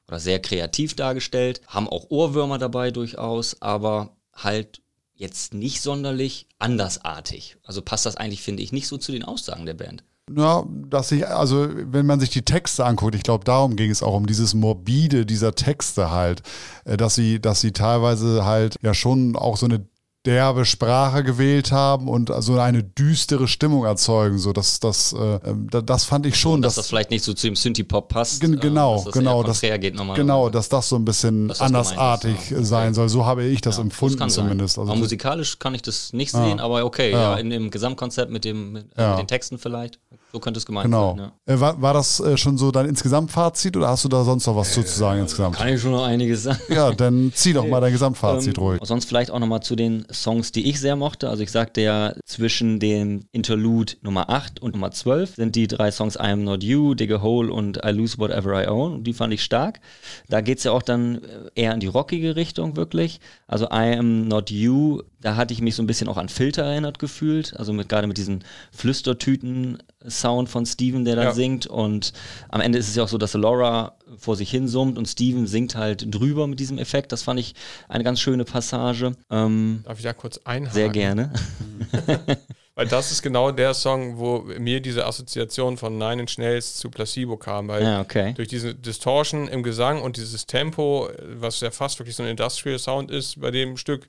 [SPEAKER 3] oder sehr kreativ dargestellt, haben auch Ohrwürmer dabei durchaus, aber halt jetzt nicht sonderlich andersartig. Also passt das eigentlich, finde ich, nicht so zu den Aussagen der Band.
[SPEAKER 1] Ja, dass ich, also wenn man sich die Texte anguckt, ich glaube, darum ging es auch um dieses Morbide dieser Texte halt, äh, dass sie, dass sie teilweise halt ja schon auch so eine derbe Sprache gewählt haben und so eine düstere Stimmung erzeugen. So, das, das, äh, das fand ich schon.
[SPEAKER 3] dass, dass das vielleicht nicht so zu dem Synthie-Pop passt.
[SPEAKER 1] Gen genau, äh, dass das genau.
[SPEAKER 3] Das,
[SPEAKER 1] geht genau, dass das so ein bisschen andersartig gemeint, sein soll. So habe ich das ja, empfunden das zumindest.
[SPEAKER 3] Also musikalisch kann ich das nicht sehen, aber okay, ja. ja, in dem Gesamtkonzept mit, dem, mit, äh, mit den Texten vielleicht. So könnte es gemeint
[SPEAKER 1] genau.
[SPEAKER 3] sein.
[SPEAKER 1] Ja. Äh, war, war das äh, schon so dein Insgesamtfazit oder hast du da sonst noch was äh, zu sagen insgesamt?
[SPEAKER 3] Kann ich schon noch einiges sagen.
[SPEAKER 1] Ja, dann zieh doch mal dein Gesamtfazit ähm, ruhig.
[SPEAKER 3] Sonst vielleicht auch nochmal zu den Songs, die ich sehr mochte. Also ich sagte ja, zwischen dem Interlude Nummer 8 und Nummer 12 sind die drei Songs I Am Not You, Dig a Hole und I Lose Whatever I Own. Die fand ich stark. Da geht es ja auch dann eher in die rockige Richtung wirklich. Also I Am Not You, da hatte ich mich so ein bisschen auch an Filter erinnert gefühlt. Also mit, gerade mit diesen Flüstertüten-Sound von Steven, der da ja. singt. Und am Ende ist es ja auch so, dass Laura vor sich hin summt und Steven singt halt drüber mit diesem Effekt. Das fand ich eine ganz schöne Passage. Ähm,
[SPEAKER 2] Darf ich da kurz einhaken?
[SPEAKER 3] Sehr gerne.
[SPEAKER 2] Weil das ist genau der Song, wo mir diese Assoziation von Nine Inch Nails zu Placebo kam. Weil
[SPEAKER 3] ja, okay.
[SPEAKER 2] durch diese Distortion im Gesang und dieses Tempo, was ja fast wirklich so ein Industrial Sound ist bei dem Stück,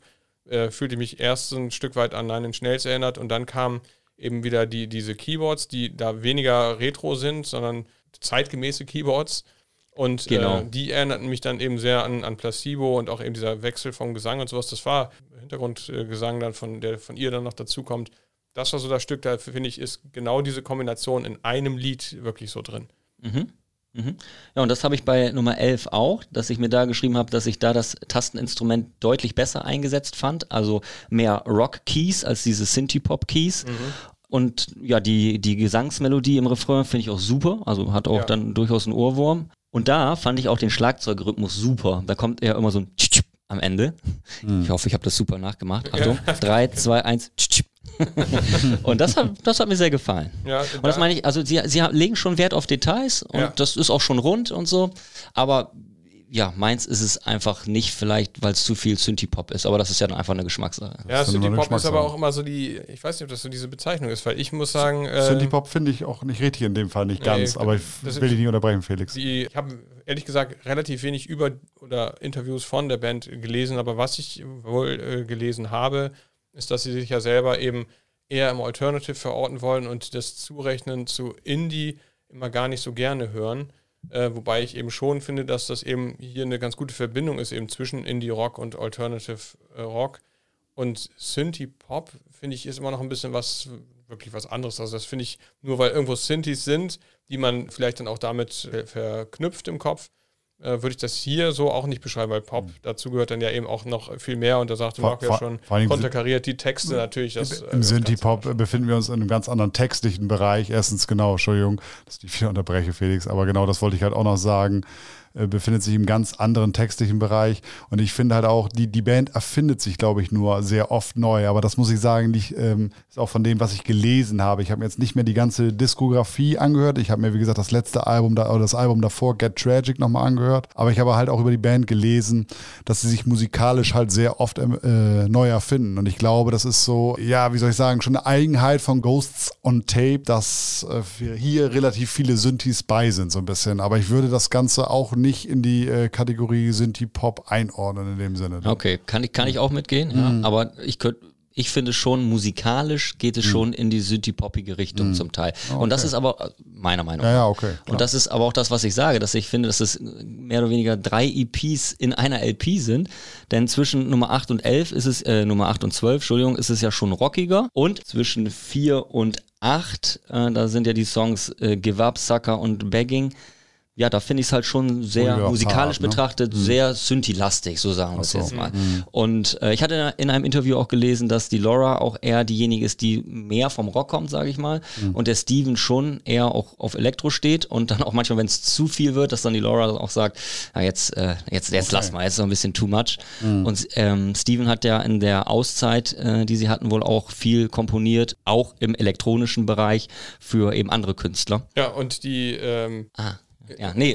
[SPEAKER 2] äh, fühlte ich mich erst ein Stück weit an Nine Inch Nails erinnert und dann kamen eben wieder die, diese Keyboards, die da weniger retro sind, sondern zeitgemäße Keyboards. Und äh, genau. äh, die erinnerten mich dann eben sehr an, an Placebo und auch eben dieser Wechsel vom Gesang und sowas. Das war Hintergrundgesang dann, von, der von ihr dann noch dazukommt das war so das Stück, da finde ich, ist genau diese Kombination in einem Lied wirklich so drin.
[SPEAKER 3] Mhm. Mhm. Ja, und das habe ich bei Nummer 11 auch, dass ich mir da geschrieben habe, dass ich da das Tasteninstrument deutlich besser eingesetzt fand. Also mehr Rock-Keys als diese Synthie-Pop-Keys. Mhm. Und ja, die, die Gesangsmelodie im Refrain finde ich auch super. Also hat auch ja. dann durchaus einen Ohrwurm. Und da fand ich auch den Schlagzeugrhythmus super. Da kommt eher immer so ein am Ende. Mhm. Ich hoffe, ich habe das super nachgemacht. Achtung, 3, 2, 1. und das hat, das hat mir sehr gefallen. Ja, und das meine ich, also sie, sie legen schon Wert auf Details und ja. das ist auch schon rund und so, aber ja, meins ist es einfach nicht vielleicht, weil es zu viel Synthie-Pop ist, aber das ist ja dann einfach eine Geschmackssache.
[SPEAKER 2] Ja, Synthie-Pop ist aber auch immer so die, ich weiß nicht, ob das so diese Bezeichnung ist, weil ich muss sagen...
[SPEAKER 1] Äh, Synthie-Pop finde ich auch nicht richtig in dem Fall, nicht ganz, nee, aber ich will dich nicht unterbrechen, Felix.
[SPEAKER 2] Die, ich habe ehrlich gesagt relativ wenig über oder Interviews von der Band gelesen, aber was ich wohl äh, gelesen habe, ist, dass sie sich ja selber eben eher im Alternative verorten wollen und das Zurechnen zu Indie immer gar nicht so gerne hören. Äh, wobei ich eben schon finde, dass das eben hier eine ganz gute Verbindung ist, eben zwischen Indie-Rock und Alternative äh, Rock. Und Synthie-Pop, finde ich, ist immer noch ein bisschen was, wirklich was anderes. Also das finde ich, nur weil irgendwo Synthes sind, die man vielleicht dann auch damit verknüpft im Kopf, äh, würde ich das hier so auch nicht beschreiben, weil Pop, mhm. dazu gehört dann ja eben auch noch viel mehr und da sagte Marco ja schon, konterkariert die Texte natürlich. Das,
[SPEAKER 1] Im äh, Synthie-Pop befinden wir uns in einem ganz anderen textlichen Bereich. Erstens, genau, Entschuldigung, dass ich wieder unterbreche, Felix, aber genau das wollte ich halt auch noch sagen. Äh, befindet sich im ganz anderen textlichen Bereich. Und ich finde halt auch, die, die Band erfindet sich, glaube ich, nur sehr oft neu. Aber das muss ich sagen, nicht, ähm, ist auch von dem, was ich gelesen habe. Ich habe mir jetzt nicht mehr die ganze Diskografie angehört. Ich habe mir, wie gesagt, das letzte Album da, oder das Album davor, Get Tragic, nochmal angehört. Aber ich habe halt auch über die Band gelesen, dass sie sich musikalisch halt sehr oft ähm, äh, neu erfinden. Und ich glaube, das ist so, ja, wie soll ich sagen, schon eine Eigenheit von Ghosts on Tape, dass äh, hier relativ viele Synthes bei sind, so ein bisschen. Aber ich würde das Ganze auch nicht in die äh, Kategorie Synthie-Pop einordnen in dem Sinne.
[SPEAKER 3] Okay, kann ich, kann ich auch mitgehen, mhm. ja, aber ich könnte ich finde schon, musikalisch geht es mhm. schon in die Synthie-poppige Richtung mhm. zum Teil. Okay. Und das ist aber meiner Meinung
[SPEAKER 1] nach. Ja, ja, okay.
[SPEAKER 3] Klar. Und das ist aber auch das, was ich sage, dass ich finde, dass es mehr oder weniger drei EPs in einer LP sind. Denn zwischen Nummer 8 und 11 ist es, äh, Nummer 8 und 12, Entschuldigung, ist es ja schon rockiger. Und zwischen 4 und 8, äh, da sind ja die Songs äh, Give Up, Sucker und Begging ja, da finde ich es halt schon sehr oh ja, musikalisch Fahrt, ne? betrachtet, mhm. sehr Synthi-lastig, so sagen wir es so. jetzt mal. Mhm. Und äh, ich hatte in einem Interview auch gelesen, dass die Laura auch eher diejenige ist, die mehr vom Rock kommt, sage ich mal. Mhm. Und der Steven schon eher auch auf Elektro steht und dann auch manchmal, wenn es zu viel wird, dass dann die Laura auch sagt, ja, jetzt, äh, jetzt, jetzt okay. lass mal, jetzt ist noch ein bisschen too much. Mhm. Und ähm, Steven hat ja in der Auszeit, äh, die sie hatten, wohl auch viel komponiert, auch im elektronischen Bereich für eben andere Künstler.
[SPEAKER 2] Ja, und die ähm
[SPEAKER 3] ah ja, nee.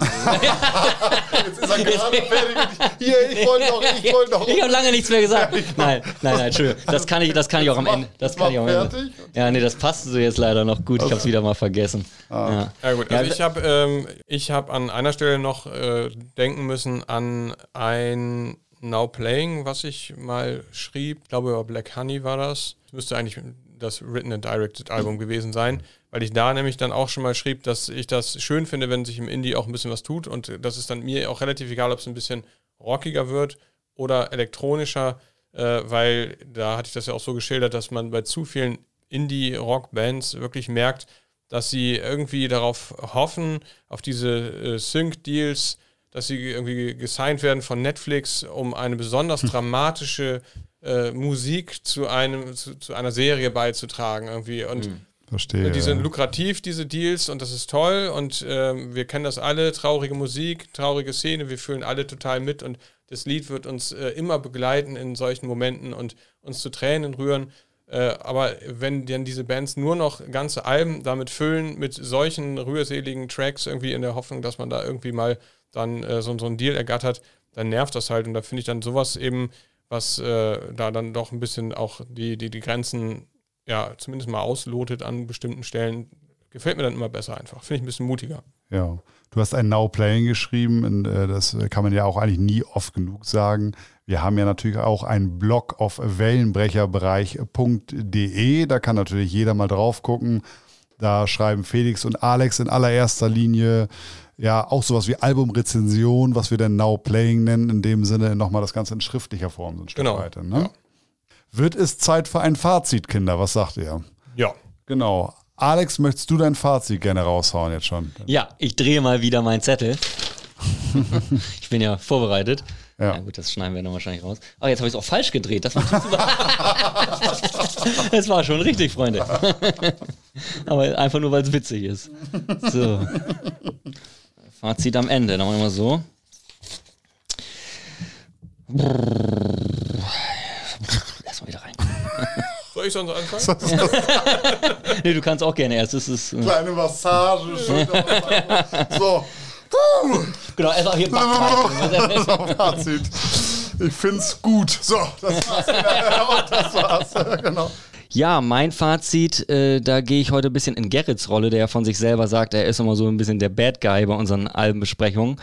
[SPEAKER 1] Jetzt ist er gerade fertig. Hier, ich wollte noch, ich wollte noch.
[SPEAKER 3] Ich habe lange nichts mehr gesagt. Nein, nein, nein, Entschuldigung. Das kann ich, das kann ich auch am Ende. Das kann ich auch am Ende. Ja, nee, das passt so jetzt leider noch gut. Ich habe es wieder mal vergessen.
[SPEAKER 2] Ah. Ja. ja. gut. Also ich habe ähm, hab an einer Stelle noch äh, denken müssen an ein Now Playing, was ich mal schrieb. Ich glaube, über Black Honey war das. Das müsste eigentlich das Written and Directed Album gewesen sein, weil ich da nämlich dann auch schon mal schrieb, dass ich das schön finde, wenn sich im Indie auch ein bisschen was tut und das ist dann mir auch relativ egal, ob es ein bisschen rockiger wird oder elektronischer, äh, weil da hatte ich das ja auch so geschildert, dass man bei zu vielen Indie-Rock-Bands wirklich merkt, dass sie irgendwie darauf hoffen, auf diese äh, Sync-Deals, dass sie irgendwie gesigned werden von Netflix, um eine besonders dramatische äh, Musik zu einem zu, zu, einer Serie beizutragen irgendwie und
[SPEAKER 1] hm. Verstehe.
[SPEAKER 2] Die sind lukrativ, diese Deals, und das ist toll. Und äh, wir kennen das alle, traurige Musik, traurige Szene, wir fühlen alle total mit und das Lied wird uns äh, immer begleiten in solchen Momenten und uns zu Tränen rühren. Äh, aber wenn dann diese Bands nur noch ganze Alben damit füllen, mit solchen rührseligen Tracks, irgendwie in der Hoffnung, dass man da irgendwie mal dann äh, so, so einen Deal ergattert, dann nervt das halt. Und da finde ich dann sowas eben was äh, da dann doch ein bisschen auch die, die, die Grenzen ja zumindest mal auslotet an bestimmten Stellen, gefällt mir dann immer besser einfach. Finde ich ein bisschen mutiger.
[SPEAKER 1] Ja. Du hast ein Now Playing geschrieben, und, äh, das kann man ja auch eigentlich nie oft genug sagen. Wir haben ja natürlich auch einen Blog auf wellenbrecherbereich.de. Da kann natürlich jeder mal drauf gucken. Da schreiben Felix und Alex in allererster Linie ja auch sowas wie Albumrezension, was wir dann Now Playing nennen, in dem Sinne nochmal das Ganze in schriftlicher Form so ein Stück
[SPEAKER 2] genau.
[SPEAKER 1] weiter. Ne? Ja. Wird es Zeit für ein Fazit, Kinder? Was sagt ihr?
[SPEAKER 2] Ja.
[SPEAKER 1] Genau. Alex, möchtest du dein Fazit gerne raushauen jetzt schon?
[SPEAKER 3] Ja, ich drehe mal wieder meinen Zettel. ich bin ja vorbereitet. Ja. ja. gut, das schneiden wir dann wahrscheinlich raus. Aber jetzt habe ich es auch falsch gedreht. Das war, das war schon richtig, Freunde. Aber einfach nur, weil es witzig ist. So. Fazit am Ende. Dann machen wir mal so. Erstmal wieder rein.
[SPEAKER 2] Soll ich sonst anfangen?
[SPEAKER 3] nee, du kannst auch gerne erst. Das ist,
[SPEAKER 1] äh Kleine Massage. so.
[SPEAKER 3] Genau, erstmal hier
[SPEAKER 1] Fazit. Ich find's gut. So, das war's. das war's. genau.
[SPEAKER 3] Ja, mein Fazit, äh, da gehe ich heute ein bisschen in Gerrits Rolle, der ja von sich selber sagt, er ist immer so ein bisschen der Bad Guy bei unseren Albenbesprechungen.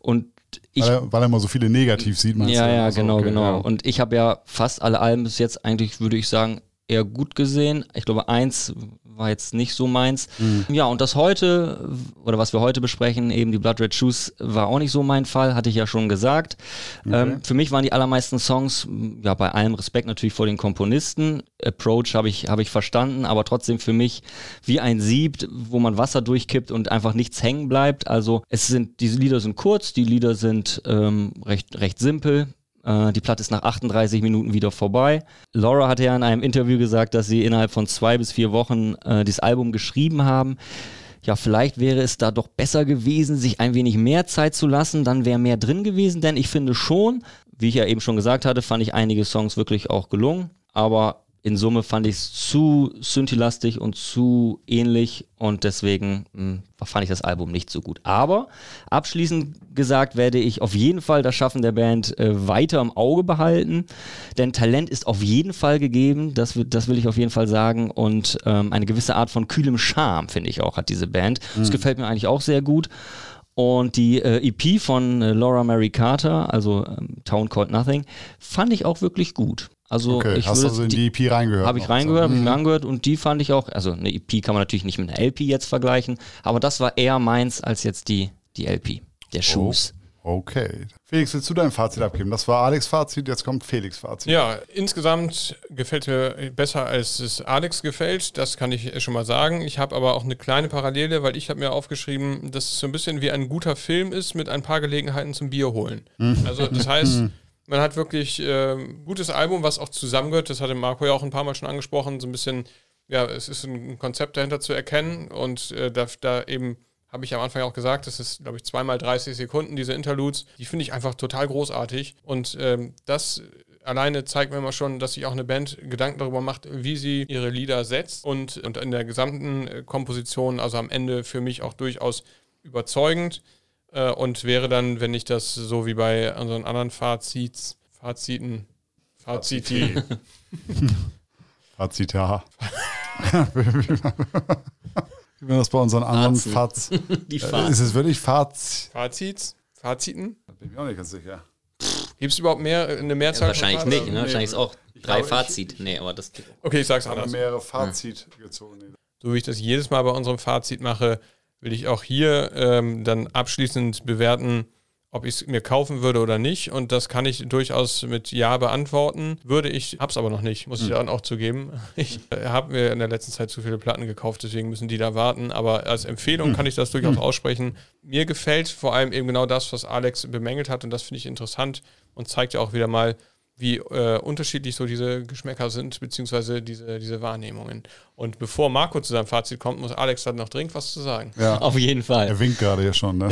[SPEAKER 3] Und ich,
[SPEAKER 1] weil, er, weil er immer so viele negativ sieht,
[SPEAKER 3] meinst ja, du? Ja, also, genau, okay, genau. Ja. Und ich habe ja fast alle Alben bis jetzt eigentlich, würde ich sagen, eher gut gesehen. Ich glaube, eins war jetzt nicht so meins. Mhm. Ja, und das heute, oder was wir heute besprechen, eben die Blood Red Shoes, war auch nicht so mein Fall, hatte ich ja schon gesagt. Okay. Ähm, für mich waren die allermeisten Songs, ja, bei allem Respekt natürlich vor den Komponisten. Approach habe ich, hab ich verstanden, aber trotzdem für mich wie ein Sieb, wo man Wasser durchkippt und einfach nichts hängen bleibt. Also es sind, diese Lieder sind kurz, die Lieder sind ähm, recht, recht simpel. Äh, die Platte ist nach 38 Minuten wieder vorbei. Laura hatte ja in einem Interview gesagt, dass sie innerhalb von zwei bis vier Wochen äh, das Album geschrieben haben. Ja, vielleicht wäre es da doch besser gewesen, sich ein wenig mehr Zeit zu lassen, dann wäre mehr drin gewesen, denn ich finde schon, wie ich ja eben schon gesagt hatte, fand ich einige Songs wirklich auch gelungen, aber in Summe fand ich es zu synthi und zu ähnlich und deswegen mh, hm, fand ich das Album nicht so gut. Aber abschließend gesagt werde ich auf jeden Fall das Schaffen der Band äh, weiter im Auge behalten, denn Talent ist auf jeden Fall gegeben, das, das will ich auf jeden Fall sagen und ähm, eine gewisse Art von kühlem Charme, finde ich auch, hat diese Band. Mhm. Das gefällt mir eigentlich auch sehr gut. Und die äh, EP von äh, Laura Mary Carter, also ähm, Town Called Nothing, fand ich auch wirklich gut. Also
[SPEAKER 1] okay,
[SPEAKER 3] ich
[SPEAKER 1] hast
[SPEAKER 3] würde,
[SPEAKER 1] also in die, EP reingehört?
[SPEAKER 3] Habe ich reingehört, habe ich mir mhm. angehört und die fand ich auch, also eine EP kann man natürlich nicht mit einer LP jetzt vergleichen, aber das war eher meins als jetzt die, die LP, der Shoes.
[SPEAKER 1] Oh. Okay. Felix, willst du dein Fazit abgeben? Das war Alex Fazit, jetzt kommt Felix Fazit.
[SPEAKER 2] Ja, insgesamt gefällt mir besser, als es Alex gefällt. Das kann ich schon mal sagen. Ich habe aber auch eine kleine Parallele, weil ich habe mir aufgeschrieben, dass es so ein bisschen wie ein guter Film ist mit ein paar Gelegenheiten zum Bier holen. Mhm. Also das heißt, mhm. Man hat wirklich äh, gutes Album, was auch zusammengehört. Das hatte Marco ja auch ein paar Mal schon angesprochen. So ein bisschen, ja, es ist ein Konzept dahinter zu erkennen. Und äh, da, da eben habe ich am Anfang auch gesagt, das ist, glaube ich, zweimal 30 Sekunden, diese Interludes. Die finde ich einfach total großartig. Und ähm, das alleine zeigt mir immer schon, dass sich auch eine Band Gedanken darüber macht, wie sie ihre Lieder setzt. Und, und in der gesamten äh, Komposition, also am Ende für mich auch durchaus überzeugend. Äh, und wäre dann, wenn ich das so wie bei unseren anderen Fazits, Faziten, Faziti.
[SPEAKER 1] Fazita. wie man das bei unseren anderen Faz. Die Faz. Ist es wirklich Faz?
[SPEAKER 2] Fazits? Faziten?
[SPEAKER 1] Da bin ich auch nicht ganz sicher.
[SPEAKER 2] Gibt es überhaupt mehr, eine Mehrzahl?
[SPEAKER 3] Ja, wahrscheinlich
[SPEAKER 2] von
[SPEAKER 3] nicht,
[SPEAKER 2] Fazit?
[SPEAKER 3] ne? wahrscheinlich ist auch drei
[SPEAKER 1] glaube, ich-
[SPEAKER 3] Fazit. nee, aber das.
[SPEAKER 2] Okay, ich sag's
[SPEAKER 1] Ich habe
[SPEAKER 2] anders.
[SPEAKER 1] mehrere Fazit gezogen.
[SPEAKER 2] So wie ich das jedes Mal bei unserem Fazit mache, will ich auch hier ähm, dann abschließend bewerten, ob ich es mir kaufen würde oder nicht. Und das kann ich durchaus mit Ja beantworten. Würde ich, hab's aber noch nicht, muss ich dann auch zugeben. Ich äh, habe mir in der letzten Zeit zu viele Platten gekauft, deswegen müssen die da warten. Aber als Empfehlung kann ich das durchaus aussprechen. Mir gefällt vor allem eben genau das, was Alex bemängelt hat. Und das finde ich interessant und zeigt ja auch wieder mal, wie äh, unterschiedlich so diese Geschmäcker sind, beziehungsweise diese, diese Wahrnehmungen. Und bevor Marco zu seinem Fazit kommt, muss Alex dann noch dringend was zu sagen.
[SPEAKER 1] Ja,
[SPEAKER 3] Auf jeden Fall.
[SPEAKER 1] er winkt gerade hier schon. Ne?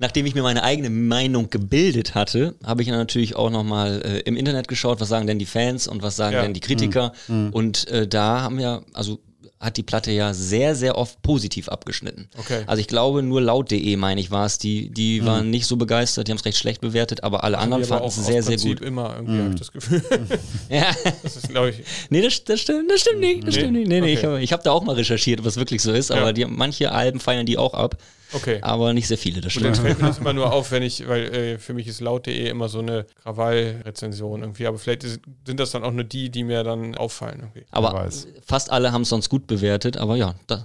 [SPEAKER 3] Nachdem ich mir meine eigene Meinung gebildet hatte, habe ich dann natürlich auch nochmal äh, im Internet geschaut, was sagen denn die Fans und was sagen
[SPEAKER 2] Ja.
[SPEAKER 3] denn die Kritiker. Und äh, da haben wir, also hat die Platte ja sehr, sehr oft positiv abgeschnitten.
[SPEAKER 2] Okay.
[SPEAKER 3] Also ich glaube, nur laut.de, meine ich, war es, die, die waren nicht so begeistert, die haben es recht schlecht bewertet, aber alle anderen
[SPEAKER 2] Die aber
[SPEAKER 3] fanden es sehr, sehr gut.
[SPEAKER 2] immer irgendwie, habe ich das Gefühl.
[SPEAKER 3] Ja.
[SPEAKER 2] Das ist, glaube ich,
[SPEAKER 3] Nee, das, das, stimmt, das stimmt nicht. Das
[SPEAKER 2] Nee?
[SPEAKER 3] stimmt nicht. Nee, nee, ich
[SPEAKER 2] Okay.
[SPEAKER 3] habe ich hab da auch mal recherchiert, ob es wirklich so ist, aber
[SPEAKER 2] Ja.
[SPEAKER 3] die, manche Alben feiern die auch ab,
[SPEAKER 2] okay.
[SPEAKER 3] aber nicht sehr viele, das
[SPEAKER 2] Und dann
[SPEAKER 3] stimmt.
[SPEAKER 2] fällt mir das immer nur auf, wenn ich, weil äh, für mich ist laut.de immer so eine Krawall-Rezension irgendwie, aber vielleicht ist, sind das dann auch nur die, die mir dann auffallen irgendwie.
[SPEAKER 3] Aber fast alle haben es sonst gut bewertet, aber ja, da,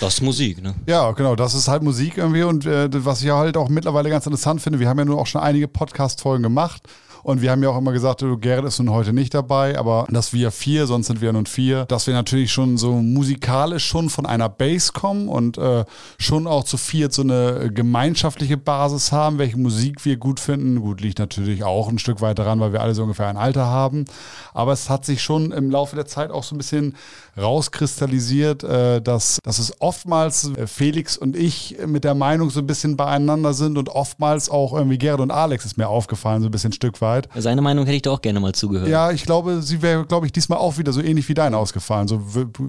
[SPEAKER 3] das ist Musik, ne?
[SPEAKER 1] Ja, genau, das ist halt Musik irgendwie und äh, was ich halt auch mittlerweile ganz interessant finde, wir haben ja nun auch schon einige Podcast-Folgen gemacht und wir haben ja auch immer gesagt, du, Gerrit ist nun heute nicht dabei, aber dass wir vier, sonst sind wir nun vier, dass wir natürlich schon so musikalisch schon von einer Base kommen und äh, schon auch zu viert so eine gemeinschaftliche Basis haben, welche Musik wir gut finden. Gut, liegt natürlich auch ein Stück weit daran, weil wir alle so ungefähr ein Alter haben, aber es hat sich schon im Laufe der Zeit auch so ein bisschen rauskristallisiert, äh, dass, dass es oftmals äh, Felix und ich mit der Meinung so ein bisschen beieinander sind und oftmals auch irgendwie Gerrit und Alex ist mir aufgefallen, so ein bisschen Stück weit.
[SPEAKER 3] Seine Meinung hätte ich da auch gerne mal zugehört.
[SPEAKER 1] Ja, ich glaube, sie wäre, glaube ich, diesmal auch wieder so ähnlich wie dein ausgefallen. So,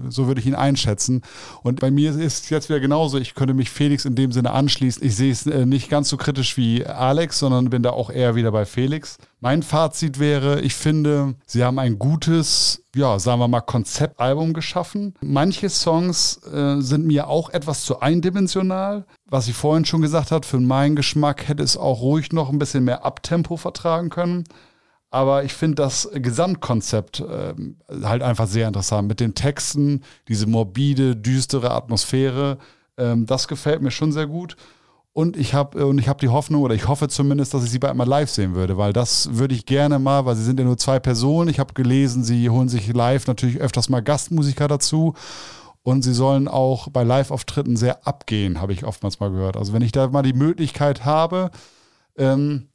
[SPEAKER 1] so würde ich ihn einschätzen. Und bei mir ist es jetzt wieder genauso. Ich könnte mich Felix in dem Sinne anschließen. Ich sehe es äh, nicht ganz so kritisch wie Alex, sondern bin da auch eher wieder bei Felix. Mein Fazit wäre, ich finde, sie haben ein gutes, ja, sagen wir mal, Konzeptalbum geschaffen. Manche Songs äh, sind mir auch etwas zu eindimensional. Was ich vorhin schon gesagt habe, für meinen Geschmack hätte es auch ruhig noch ein bisschen mehr Abtempo vertragen können. Aber ich finde das Gesamtkonzept ähm, halt einfach sehr interessant. Mit den Texten, diese morbide, düstere Atmosphäre, ähm, das gefällt mir schon sehr gut. Und ich habe und ich habe die Hoffnung oder ich hoffe zumindest, dass ich sie bald mal live sehen würde, weil das würde ich gerne mal, weil sie sind ja nur zwei Personen. Ich habe gelesen, sie holen sich live natürlich öfters mal Gastmusiker dazu. Und sie sollen auch bei Live-Auftritten sehr abgehen, habe ich oftmals mal gehört. Also wenn ich da mal die Möglichkeit habe, ähm,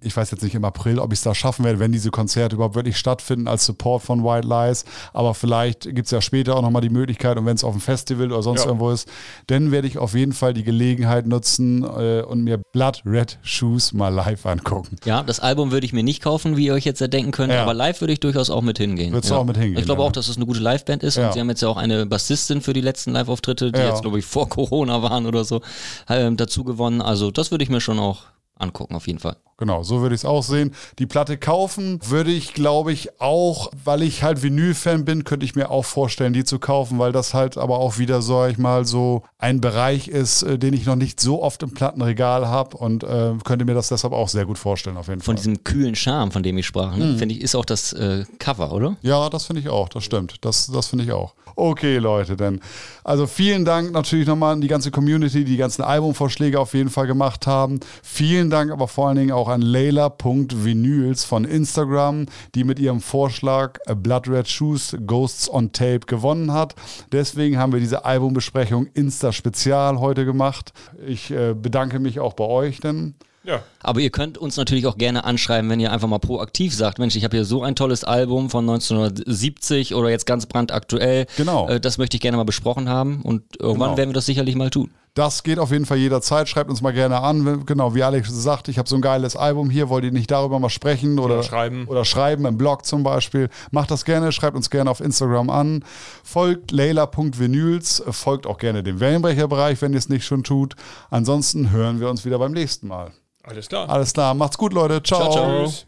[SPEAKER 1] ich weiß jetzt nicht im April, ob ich es da schaffen werde, wenn diese Konzerte überhaupt wirklich stattfinden als Support von White Lies. Aber vielleicht gibt es ja später auch nochmal die Möglichkeit und wenn es auf dem Festival oder sonst
[SPEAKER 2] Ja.
[SPEAKER 1] irgendwo ist, dann werde ich auf jeden Fall die Gelegenheit nutzen äh, und mir Blood Red Shoes mal live angucken.
[SPEAKER 3] Ja, das Album würde ich mir nicht kaufen, wie ihr euch jetzt erdenken könnt,
[SPEAKER 1] Ja.
[SPEAKER 3] aber live würde ich durchaus auch mit hingehen.
[SPEAKER 1] Würdest
[SPEAKER 3] ja.
[SPEAKER 1] du auch mit hingehen,
[SPEAKER 3] Ich glaube auch, dass es eine gute Liveband ist und sie haben jetzt ja auch eine Bassistin für die letzten Live-Auftritte, die jetzt, glaube ich, vor Corona waren oder so, ähm, dazu gewonnen. Also das würde ich mir schon auch angucken, auf jeden Fall.
[SPEAKER 1] Genau, so würde ich es auch sehen. Die Platte kaufen würde ich, glaube ich, auch, weil ich halt Vinyl-Fan bin, könnte ich mir auch vorstellen, die zu kaufen, weil das halt aber auch wieder, sag ich mal, so ein Bereich ist, äh, den ich noch nicht so oft im Plattenregal habe und äh, könnte mir das deshalb auch sehr gut vorstellen, auf jeden
[SPEAKER 3] Von
[SPEAKER 1] Fall.
[SPEAKER 3] diesem kühlen Charme, von dem ich sprach,
[SPEAKER 1] Mhm.
[SPEAKER 3] ne, finde ich, ist auch das äh, Cover, oder?
[SPEAKER 1] Ja, das finde ich auch, das stimmt. Das, das finde ich auch. Okay, Leute, denn. Also vielen Dank natürlich nochmal an die ganze Community, die die ganzen Albumvorschläge auf jeden Fall gemacht haben. Vielen Dank aber vor allen Dingen auch an Layla.vinyls von Instagram, die mit ihrem Vorschlag Blood Red Shoes Ghosts on Tape gewonnen hat. Deswegen haben wir diese Albumbesprechung Insta-Spezial heute gemacht. Ich äh, bedanke mich auch bei euch, denn.
[SPEAKER 2] Ja.
[SPEAKER 3] Aber ihr könnt uns natürlich auch gerne anschreiben, wenn ihr einfach mal proaktiv sagt, Mensch, ich habe hier so ein tolles Album von 1970 oder jetzt ganz brandaktuell.
[SPEAKER 1] Genau.
[SPEAKER 3] Äh, das möchte ich gerne mal besprochen haben und irgendwann
[SPEAKER 1] Genau.
[SPEAKER 3] werden wir das sicherlich mal tun.
[SPEAKER 1] Das geht auf jeden Fall jederzeit. Schreibt uns mal gerne an. Genau, wie Alex sagt, ich habe so ein geiles Album hier. Wollt ihr nicht darüber mal sprechen oder,
[SPEAKER 2] Oder schreiben.
[SPEAKER 1] Oder schreiben im Blog zum Beispiel. Macht das gerne. Schreibt uns gerne auf Instagram an. Folgt Layla.vinyls. Folgt auch gerne dem Wellenbrecherbereich, wenn ihr es nicht schon tut. Ansonsten hören wir uns wieder beim nächsten Mal.
[SPEAKER 2] Alles klar.
[SPEAKER 1] Alles klar. Macht's gut, Leute.
[SPEAKER 3] Ciao, ciao.
[SPEAKER 2] Tschüss.